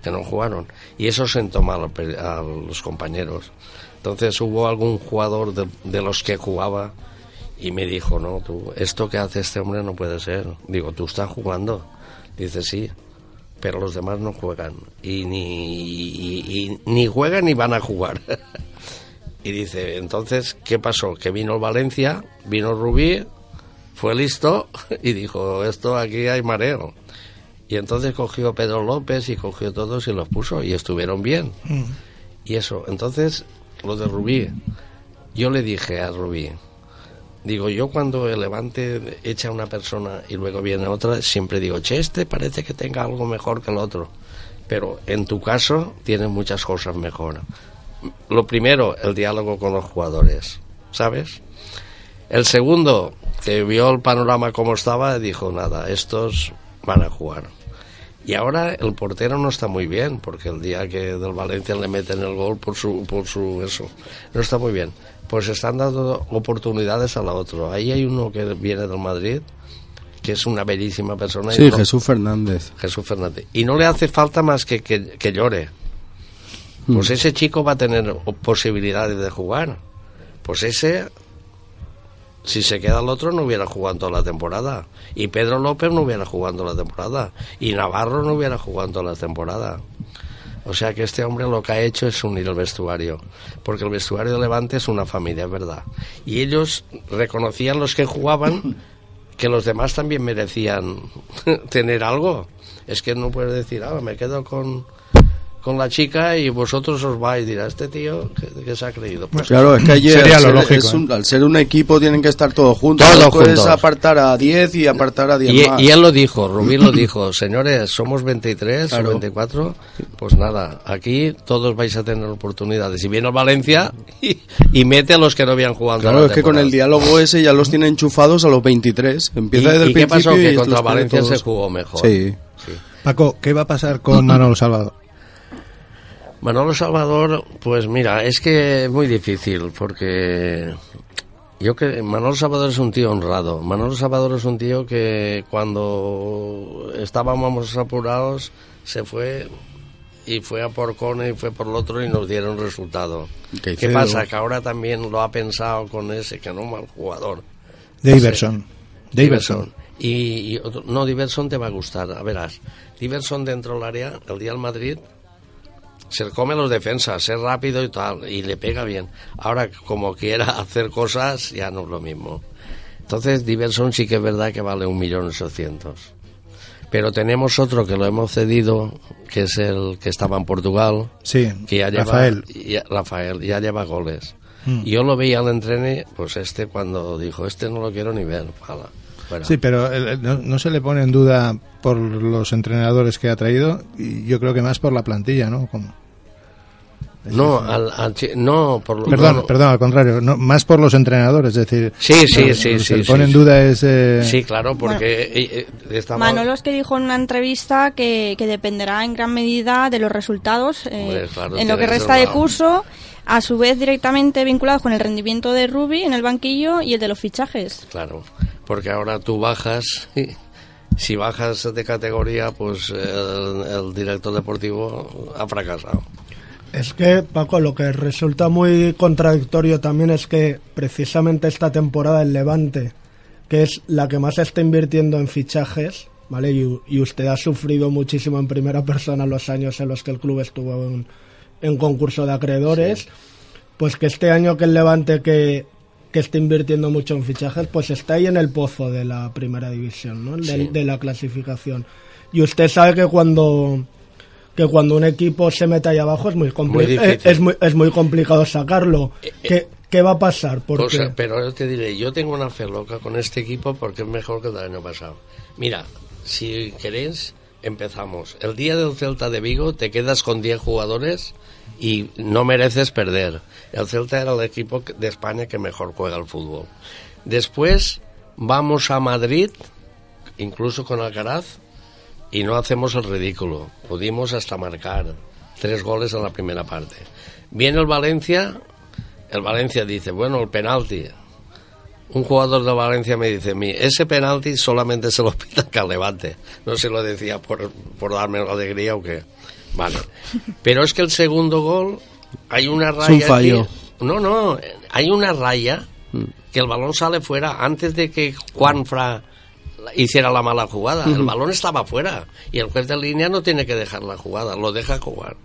que no jugaron. Y eso sentó mal a los compañeros. Entonces hubo algún jugador de, de los que jugaba y me dijo, no, tú, esto que hace este hombre no puede ser. Digo, tú estás jugando. Dice, sí, pero los demás no juegan. Y ni, y- y- ni juegan ni van a jugar. <laughs> y dice, entonces, ¿qué pasó? Que vino el Valencia, vino Rubí, fue listo <laughs> y dijo, esto aquí hay mareo. Y entonces cogió Pedro López y cogió todos y los puso y estuvieron bien. Y eso, entonces, lo de Rubí, yo le dije a Rubí, digo, yo cuando el Levante echa a una persona y luego viene otra, siempre digo, che, este parece que tenga algo mejor que el otro. Pero en tu caso, tienes muchas cosas mejor. Lo primero, el diálogo con los jugadores, ¿sabes? El segundo, que vio el panorama como estaba, dijo, nada, estos van a jugar. Y ahora el portero no está muy bien, porque el día que del Valencia le meten el gol por su, por su eso, no está muy bien. Pues están dando oportunidades a la otra. Ahí hay uno que viene del Madrid, que es una bellísima persona. y Sí, no- Jesús Fernández. Jesús Fernández. Y no le hace falta más que, que, que llore. Pues Mm. ese chico va a tener posibilidades de jugar. Pues ese, si se queda el otro, no hubiera jugado toda la temporada. Y Pedro López no hubiera jugado toda la temporada. Y Navarro no hubiera jugado toda la temporada. O sea que este hombre lo que ha hecho es unir el vestuario. Porque el vestuario de Levante es una familia, es verdad. Y ellos reconocían los que jugaban que los demás también merecían <laughs> tener algo. Es que no puedes decir, ah, me quedo con, con la chica y vosotros os vais. Dirá, este tío que, que se ha creído. Pues Claro, es que allí Sería al, lo ser, lógico, es ¿eh? un- al ser un equipo tienen que estar todos juntos. Todos no puedes juntos. apartar a 10 y apartar a 10 Y, más. y él lo dijo, Rubí lo dijo, señores, somos 23 Claro. o 24, pues nada, aquí todos vais a tener oportunidades. Y viene el Valencia y, y mete a los que no habían jugado. Claro, la es que con el diálogo ese ya los tienen enchufados a los 23. Empieza ¿Y- desde el y qué principio pasó? Que y contra tiene Valencia todos. se jugó mejor. Sí. Paco, ¿qué va a pasar con <clears throat> Manolo Salvador? Manolo Salvador, pues mira, es que es muy difícil porque yo que Manolo Salvador es un tío honrado. Manolo Salvador es un tío que cuando estábamos apurados se fue y fue a por Cone y fue por el otro y nos dieron resultado. ¿Qué Caicedo. pasa? Que ahora también lo ha pensado con ese que no mal jugador. Daverson. Diverson. Daverson. Y, y otro- no, Diverson te va a gustar, a verás. Diverson dentro del área, el día del Madrid, se come los defensas, es rápido y tal, y le pega bien. Ahora, como quiera <laughs> hacer cosas, ya no es lo mismo. Entonces, Diverson sí que es verdad que vale un millón ochocientos. Pero tenemos otro que lo hemos cedido, que es el que estaba en Portugal, Sí, que ya lleva, Rafael. ya- Rafael, ya lleva goles. Mm. Y yo lo veía al entrene, pues este cuando dijo, este no lo quiero ni ver. Sí, pero el- el- no, no se le pone en duda por los entrenadores que ha traído y yo creo que más por la plantilla, ¿no? Como- No, al, no, por lo Perdón, no, perdón, al contrario, no, más por los entrenadores, es decir, Sí, sí, lo- sí, se sí, en sí. duda es eh, Sí, claro, porque eh, eh, Manolo es que dijo en una entrevista que, que dependerá en gran medida de los resultados eh, claro, en lo que resta de curso, a su vez directamente vinculado con el rendimiento de Rubi en el banquillo y el de los fichajes. Claro, porque ahora tú bajas y si bajas de categoría, pues el, el director deportivo ha fracasado. Es que, Paco, lo que resulta muy contradictorio también es que precisamente esta temporada el Levante, que es la que más está invirtiendo en fichajes, ¿vale? Y, y usted ha sufrido muchísimo en primera persona los años en los que el club estuvo en, en concurso de acreedores, pues que este año que el Levante que, que está invirtiendo mucho en fichajes, pues está ahí en el pozo de la primera división, ¿no? De, Sí. de la clasificación. Y usted sabe que cuando que cuando un equipo se mete ahí abajo es muy, eh, es, muy, es muy complicado sacarlo. ¿Qué, qué va a pasar? Pero yo te diré, yo tengo una fe loca con este equipo porque es mejor que el año pasado. Mira, si queréis, empezamos. El día del Celta de Vigo te quedas con 10 jugadores y no mereces perder. El Celta era el equipo de España que mejor juega al fútbol. Después vamos a Madrid, incluso con Alcaraz, y no hacemos el ridículo. Pudimos hasta marcar tres goles en la primera parte. Viene el Valencia, el Valencia dice, bueno, el penalti. Un jugador de Valencia me dice, mi, ese penalti solamente se lo <laughs> pita que al Levante. No se lo decía por, por darme la alegría o qué. Vale. Pero es que el segundo gol, hay una raya. un fallo. aquí- no, no, hay una raya que el balón sale fuera antes de que Juanfra hiciera la mala jugada. El balón estaba fuera y el juez de línea no tiene que dejar la jugada, lo deja jugar.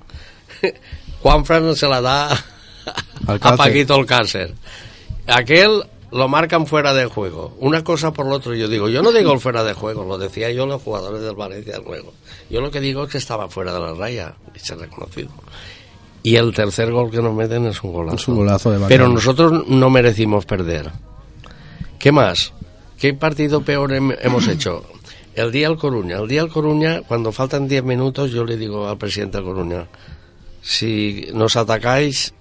<laughs> Juanfran se la da a. Paquito Alcácer. Aquel lo marcan fuera de juego. Una cosa por lo otro. Yo digo, yo no digo el fuera de juego, lo decía yo los jugadores del Valencia luego. Yo lo que digo es que estaba fuera de la raya y se ha reconocido. Y el tercer gol que nos meten es un golazo. Es un golazo de Pero nosotros no merecimos perder. ¿Qué más? ¿Qué partido peor hem- hemos hecho? El día al Coruña. El día al Coruña, cuando faltan 10 minutos, yo le digo al presidente del Coruña, si nos atacáis,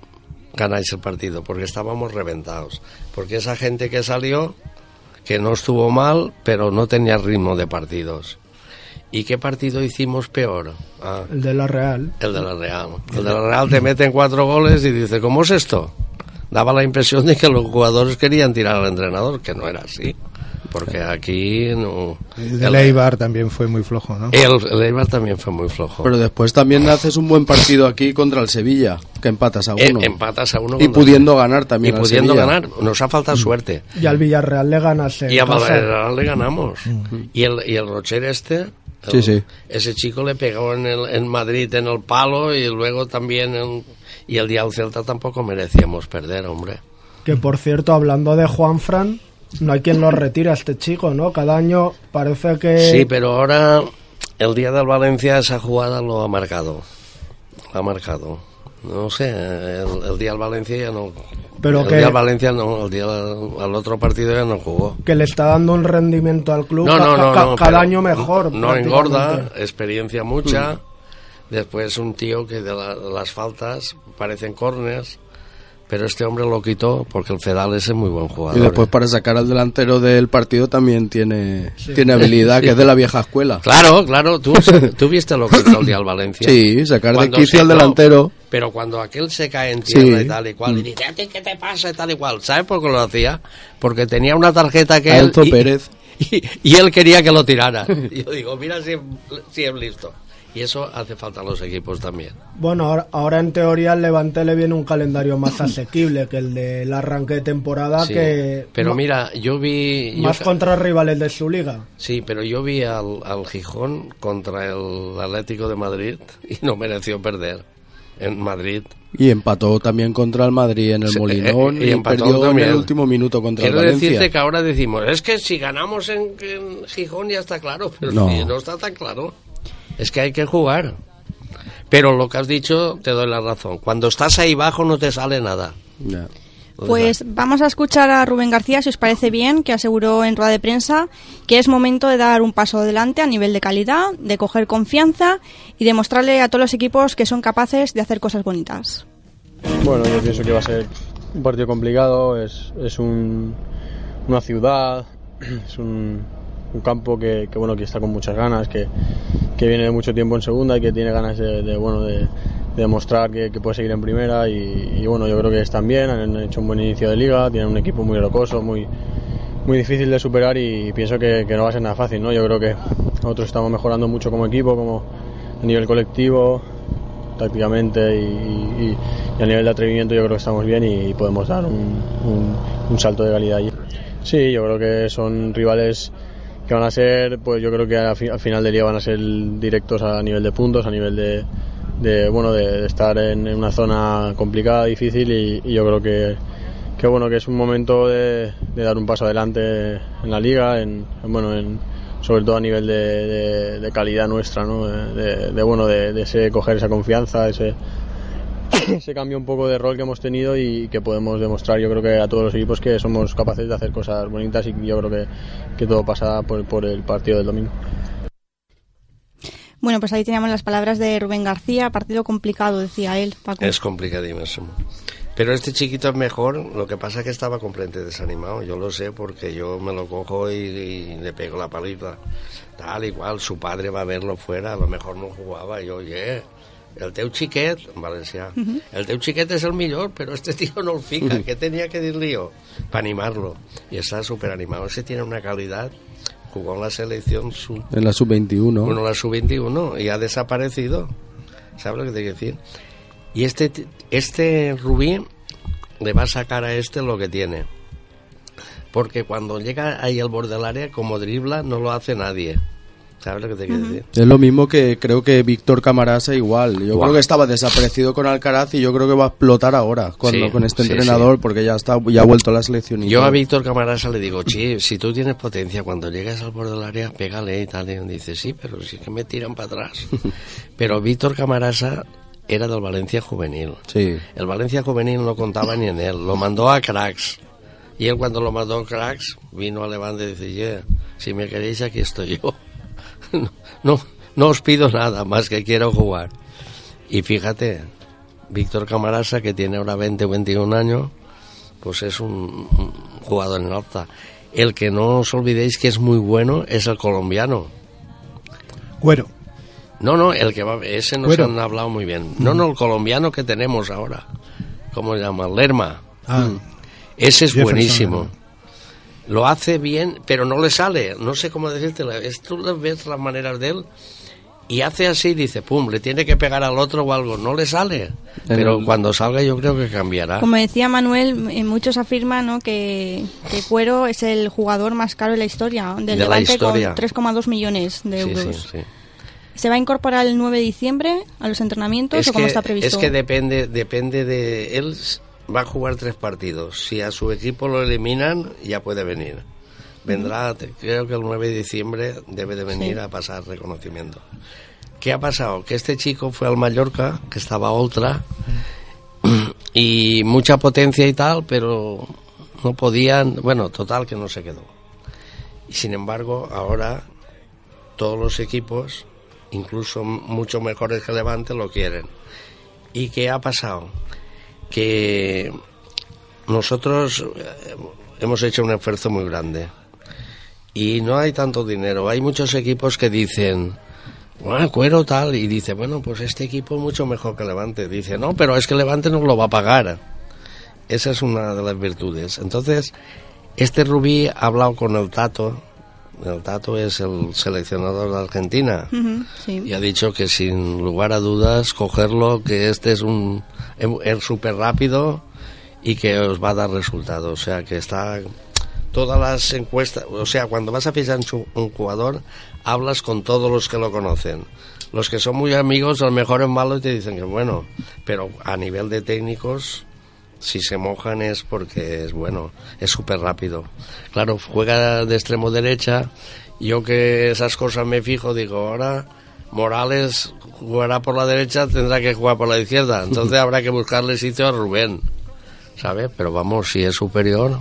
ganáis el partido, porque estábamos reventados. Porque esa gente que salió, que no estuvo mal, pero no tenía ritmo de partidos. ¿Y qué partido hicimos peor? Ah, el de la Real. el de la Real. El de la Real te meten cuatro goles y dice, ¿cómo es esto? Daba la impresión de que los jugadores querían tirar al entrenador, que no era así. Porque aquí no... el Eibar también fue muy flojo, ¿no? El, el Eibar también fue muy flojo. Pero después también haces un buen partido aquí contra el Sevilla, que empatas a Eh, uno. empatas a uno Y pudiendo ganar también Y al pudiendo Sevilla. ganar. Nos ha faltado suerte. Y al Villarreal le ganas Y a casa. Valera le ganamos. Y el, y el Rocher este, el- Sí, sí. ese chico le pegó en, el, en Madrid en el palo y luego también en- y el día del Celta tampoco merecíamos perder, hombre. Que por cierto, hablando de Juan Fran, no hay quien lo retire a este chico, ¿no? Cada año parece que... Sí, pero ahora el día del Valencia esa jugada lo ha marcado. Lo ha marcado. No sé, el, el día del Valencia ya no. Pero el que- día del Valencia no, el día del- al otro partido ya no jugó. que le está dando un rendimiento al club No, no, no, ca- no, cada año mejor. No engorda, experiencia mucha. Después un tío que de, la- de las faltas parecen corners, pero este hombre lo quitó porque el Fedal es muy buen jugador. Y después ¿eh? para sacar al delantero del partido también tiene, tiene habilidad, que es de la vieja escuela. Claro, claro, tú, tú viste lo que hizo el día al Valencia. Sí, sacar de Cuando quicio se- al delantero. pero cuando aquel se cae en tierra Sí. y tal y cual, y dice, ¿a ti qué te pasa? y tal y cual. ¿Sabes por qué lo hacía? Porque tenía una tarjeta que A él... Enzo y- Pérez. <laughs> Y, y él quería que lo tirara. Y yo digo, mira si, si es listo. Y eso hace falta a los equipos también. Bueno, ahora, ahora en teoría al Levante le viene un calendario más <laughs> asequible que el del arranque de temporada, Sí. que Pero mira, yo vi... yo más ca- contra rivales de su liga. Sí, pero yo vi al, al Gijón contra el Atlético de Madrid y no mereció perder en Madrid. Y empató también contra el Madrid en el Molinón eh, y y, empató perdió también. en el último minuto contra Quiero el Valencia. decirte que ahora decimos, es que si ganamos en, en Gijón ya está claro, pero No. si no está tan claro. Es que hay que jugar. Pero lo que has dicho, te doy la razón. Cuando estás ahí bajo no te sale nada. Pues vamos a escuchar a Rubén García, si os parece bien, que aseguró en rueda de prensa que es momento de dar un paso adelante a nivel de calidad, de coger confianza y demostrarle a todos los equipos que son capaces de hacer cosas bonitas. Bueno, yo pienso que va a ser un partido complicado, es, es un- una ciudad, <clears throat> es un, un campo que, bueno que está con muchas ganas, que, que viene de mucho tiempo en segunda y que tiene ganas de, bueno de, de demostrar que, puede seguir en primera y, bueno yo creo que están bien, han hecho un buen inicio de liga, tienen un equipo muy rocoso, muy muy difícil de superar y pienso que, no va a ser nada fácil, ¿no? Yo creo que nosotros estamos mejorando mucho como equipo, como a nivel colectivo, tácticamente y, a nivel de atrevimiento yo creo que estamos bien y podemos dar un, un- un salto de calidad allí. Sí, yo creo que son rivales que van a ser, pues yo creo que al, fi- al final del día van a ser directos a nivel de puntos, a nivel de, de, bueno de, estar en, una zona complicada, difícil y, yo creo que, que bueno que es un momento de, dar un paso adelante en la liga, en, en, bueno en, sobre todo a nivel de, de- calidad nuestra, ¿no? de, bueno de ese coger esa confianza, ese <laughs> ese cambio un poco de rol que hemos tenido y que podemos demostrar yo creo que a todos los equipos que somos capaces de hacer cosas bonitas y yo creo que, que todo pasa por, por el partido del domingo. Bueno, pues ahí teníamos las palabras de Rubén García, partido complicado, decía él, Paco. Es complicadísimo. Pero este chiquito es mejor, lo que pasa es que estaba completamente desanimado, yo lo sé porque yo me lo cojo y, y le pego la palita. Tal igual, su padre va a verlo fuera, a lo mejor no jugaba y oye, el teu xiquet, en valencià, el teu xiquet és el millor, però este tío no el fica, ¿qué tenía que dir-li jo? Para animarlo. Y está súper animado, ese tiene una calidad, jugó en la selección sub En la sub-21. bueno, la sub-21 y ha desaparecido. ¿Sabes lo que te quiero decir? Y este, este Rubí le va a sacar a este lo que tiene. Porque cuando llega ahí al borde del área, como dribla, no lo hace nadie. ¿Sabes lo que te quiero decir? Es lo mismo que creo que Víctor Camarasa igual. Yo Guau. creo que estaba desaparecido con Alcaraz y yo creo que va a explotar ahora cuando Sí, con este sí, entrenador porque ya está ya ha vuelto a la selección. y Yo todo. a Víctor Camarasa le digo, chi, si tú tienes potencia, cuando llegas al borde del área, pégale y tal. Y él dice, sí, pero si es que me tiran para atrás. <laughs> pero Víctor Camarasa era del Valencia Juvenil. Sí. El Valencia Juvenil no contaba ni en él, lo mandó a Cracks. Y él cuando lo mandó a Cracks, vino a Levante y dice, "Yeah, si me queréis aquí estoy yo. No, <laughs> no, no os pido nada más que quiero jugar. Y fíjate, Víctor Camarasa, que tiene ahora 20 o 21 años, pues es un, un jugador en alta. El que no os olvidéis que es muy bueno es el colombiano. Cuero. No, no, el que va, ese nos Cuero. han hablado muy bien. No, no, el colombiano que tenemos ahora. ¿Cómo se llama? Lerma. Ah. Mm. Ese es Jefferson buenísimo. Lo hace bien, pero no le sale. No sé cómo decirte. Tú le ves las maneras de él y hace así, dice, pum, le tiene que pegar al otro o algo. No le sale. Pero cuando salga yo creo que cambiará. Como decía Manuel, eh, muchos afirman ¿no? que, que Cuero es el jugador más caro de la historia del De Levante historia. con 3,2 millones de Sí, euros. sí, sí. ¿Se va a incorporar el 9 de diciembre a los entrenamientos Es o cómo que, está previsto? es que depende, depende de él. Va a jugar tres partidos. Si a su equipo lo eliminan, ya puede venir. Vendrá, creo que el 9 de diciembre debe de venir Sí. a pasar reconocimiento. ¿Qué ha pasado? Que este chico fue al Mallorca, que estaba ultra, y mucha potencia y tal, pero no podían, bueno, total que no se quedó. Y sin embargo, ahora todos los equipos, incluso mucho mejores que Levante, lo quieren. ¿Y qué ha pasado? Que nosotros eh, hemos hecho un esfuerzo muy grande y no hay tanto dinero. Hay muchos equipos que dicen, bueno, cuero tal, y dice, bueno, pues este equipo es mucho mejor que Levante. Dice, no, pero es que Levante no lo va a pagar. Esa es una de las virtudes. Entonces, este Rubí ha hablado con el Tato. El Tato es el seleccionador de Argentina. Sí. Y ha dicho que sin lugar a dudas cogerlo, que este es un es súper rápido y que os va a dar resultados. O sea, que está todas las encuestas, o sea, cuando vas a fichar un jugador, hablas con todos los que lo conocen. Los que son muy amigos, a lo mejor es malo y te dicen que bueno, pero a nivel de técnicos, si se mojan es porque es bueno, es súper rápido. Claro, juega de extremo derecha, yo que esas cosas me fijo, digo, ahora Morales jugará por la derecha, tendrá que jugar por la izquierda, entonces habrá que buscarle sitio a Rubén, ¿sabes? Pero vamos, si es superior,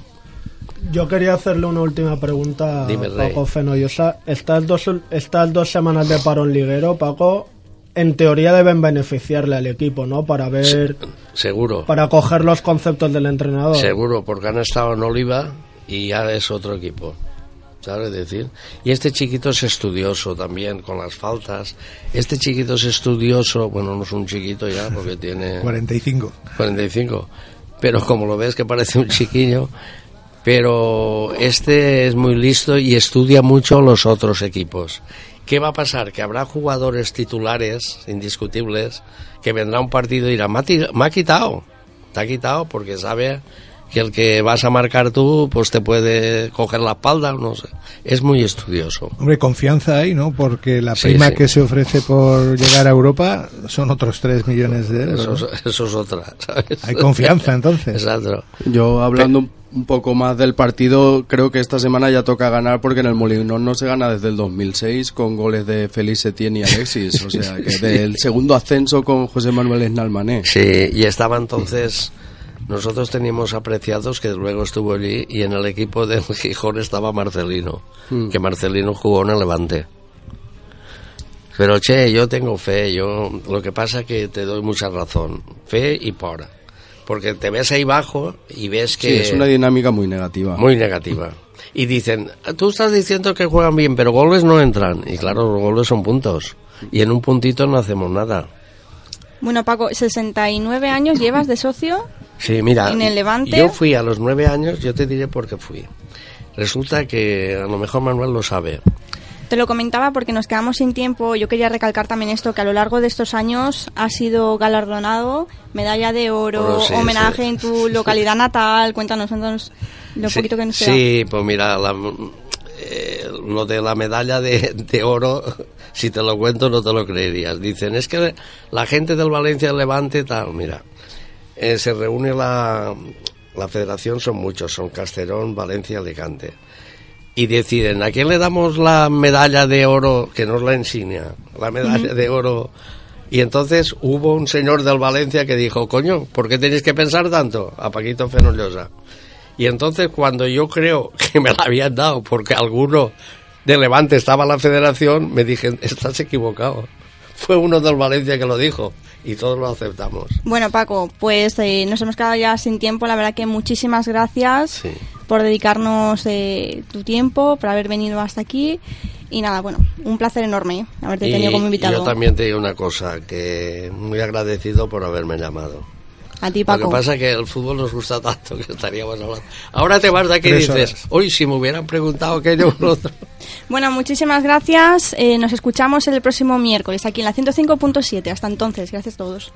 Yo quería hacerle una última pregunta Dime, a. Paco Fenollosa. Estas dos, estas dos semanas de parón liguero, Paco, en teoría deben beneficiarle al equipo, ¿no? Para ver, Seguro. para coger los conceptos del entrenador. Seguro, porque han estado en Oliva y ya es otro equipo. ¿Sabes decir? Y este chiquito es estudioso también, con las faltas. Este chiquito es estudioso, bueno, no es un chiquito ya, porque <laughs> tiene 45. 45. Pero como lo ves que parece un chiquillo, pero este es muy listo y estudia mucho los otros equipos. ¿Qué va a pasar? Que habrá jugadores titulares indiscutibles que vendrá un partido y dirá, me ha, me ha quitado, te ha quitado porque sabe que el que vas a marcar tú pues te puede coger la espalda, no sé. Es muy estudioso. Hombre, confianza hay, ¿no? Porque la Sí, prima sí. que se ofrece por llegar a Europa son otros 3 millones de euros. Eso, ¿no? es- eso es otra, <laughs> ¿sabes? Hay confianza, entonces. Exacto. Yo hablando un- un poco más del partido, creo que esta semana ya toca ganar porque en el Molinón no se gana desde el 2006 con goles de Félix Etienne y Alexis. O sea, que <laughs> del segundo ascenso con José Manuel Esnalmané. Sí, y estaba entonces, nosotros teníamos apreciados que luego estuvo allí y en el equipo del <laughs> Gijón estaba Marcelino, Mm. que Marcelino jugó en el Levante. Pero che, yo tengo fe, yo lo que pasa que te doy mucha razón, fe y por, porque te ves ahí bajo y ves que Sí, es una dinámica muy negativa. muy negativa. Y dicen, tú estás diciendo que juegan bien, pero goles no entran. Y claro, los goles son puntos. Y en un puntito no hacemos nada. Bueno, Paco, 69 años llevas de socio. Sí, mira, En el Levante. yo fui a los nueve años, yo te diré por qué fui. Resulta que a lo mejor Manuel lo sabe. Te lo comentaba porque nos quedamos sin tiempo. Yo quería recalcar también esto, que a lo largo de estos años ha sido galardonado, medalla de oro, sí, homenaje sí. en tu localidad natal. Cuéntanos, cuéntanos lo sí, poquito que nos queda. Sí, pues mira, la- eh, lo de la medalla de, de oro, si te lo cuento no te lo creerías. Dicen, es que la gente del Valencia Levante tal, mira, eh, se reúne la, la federación, son muchos, son Casterón, Valencia, Alicante. Y deciden, ¿a quién le damos la medalla de oro, que no es la insignia, la medalla de oro? Y entonces hubo un señor del Valencia que dijo, coño, ¿por qué tenéis que pensar tanto? A Paquito Fenollosa. Y entonces cuando yo creo <laughs> que me la habían dado porque alguno de Levante estaba en la federación, me dije, estás equivocado. Fue uno del Valencia que lo dijo y todos lo aceptamos. Bueno, Paco, pues eh, nos hemos quedado ya sin tiempo. La verdad que muchísimas gracias por dedicarnos eh, tu tiempo, por haber venido hasta aquí. Y nada, bueno, un placer enorme haberte Y tenido como invitado. yo también te digo una cosa, que muy agradecido por haberme llamado. A ti, Lo Paco. que pasa es que el fútbol nos gusta tanto que estaríamos hablando. Ahora te vas de aquí y dices, hoy si me hubieran preguntado aquello o lo otro. <laughs> Bueno, muchísimas gracias. Eh, nos escuchamos el próximo miércoles aquí en la 105.7. Hasta entonces, gracias a todos.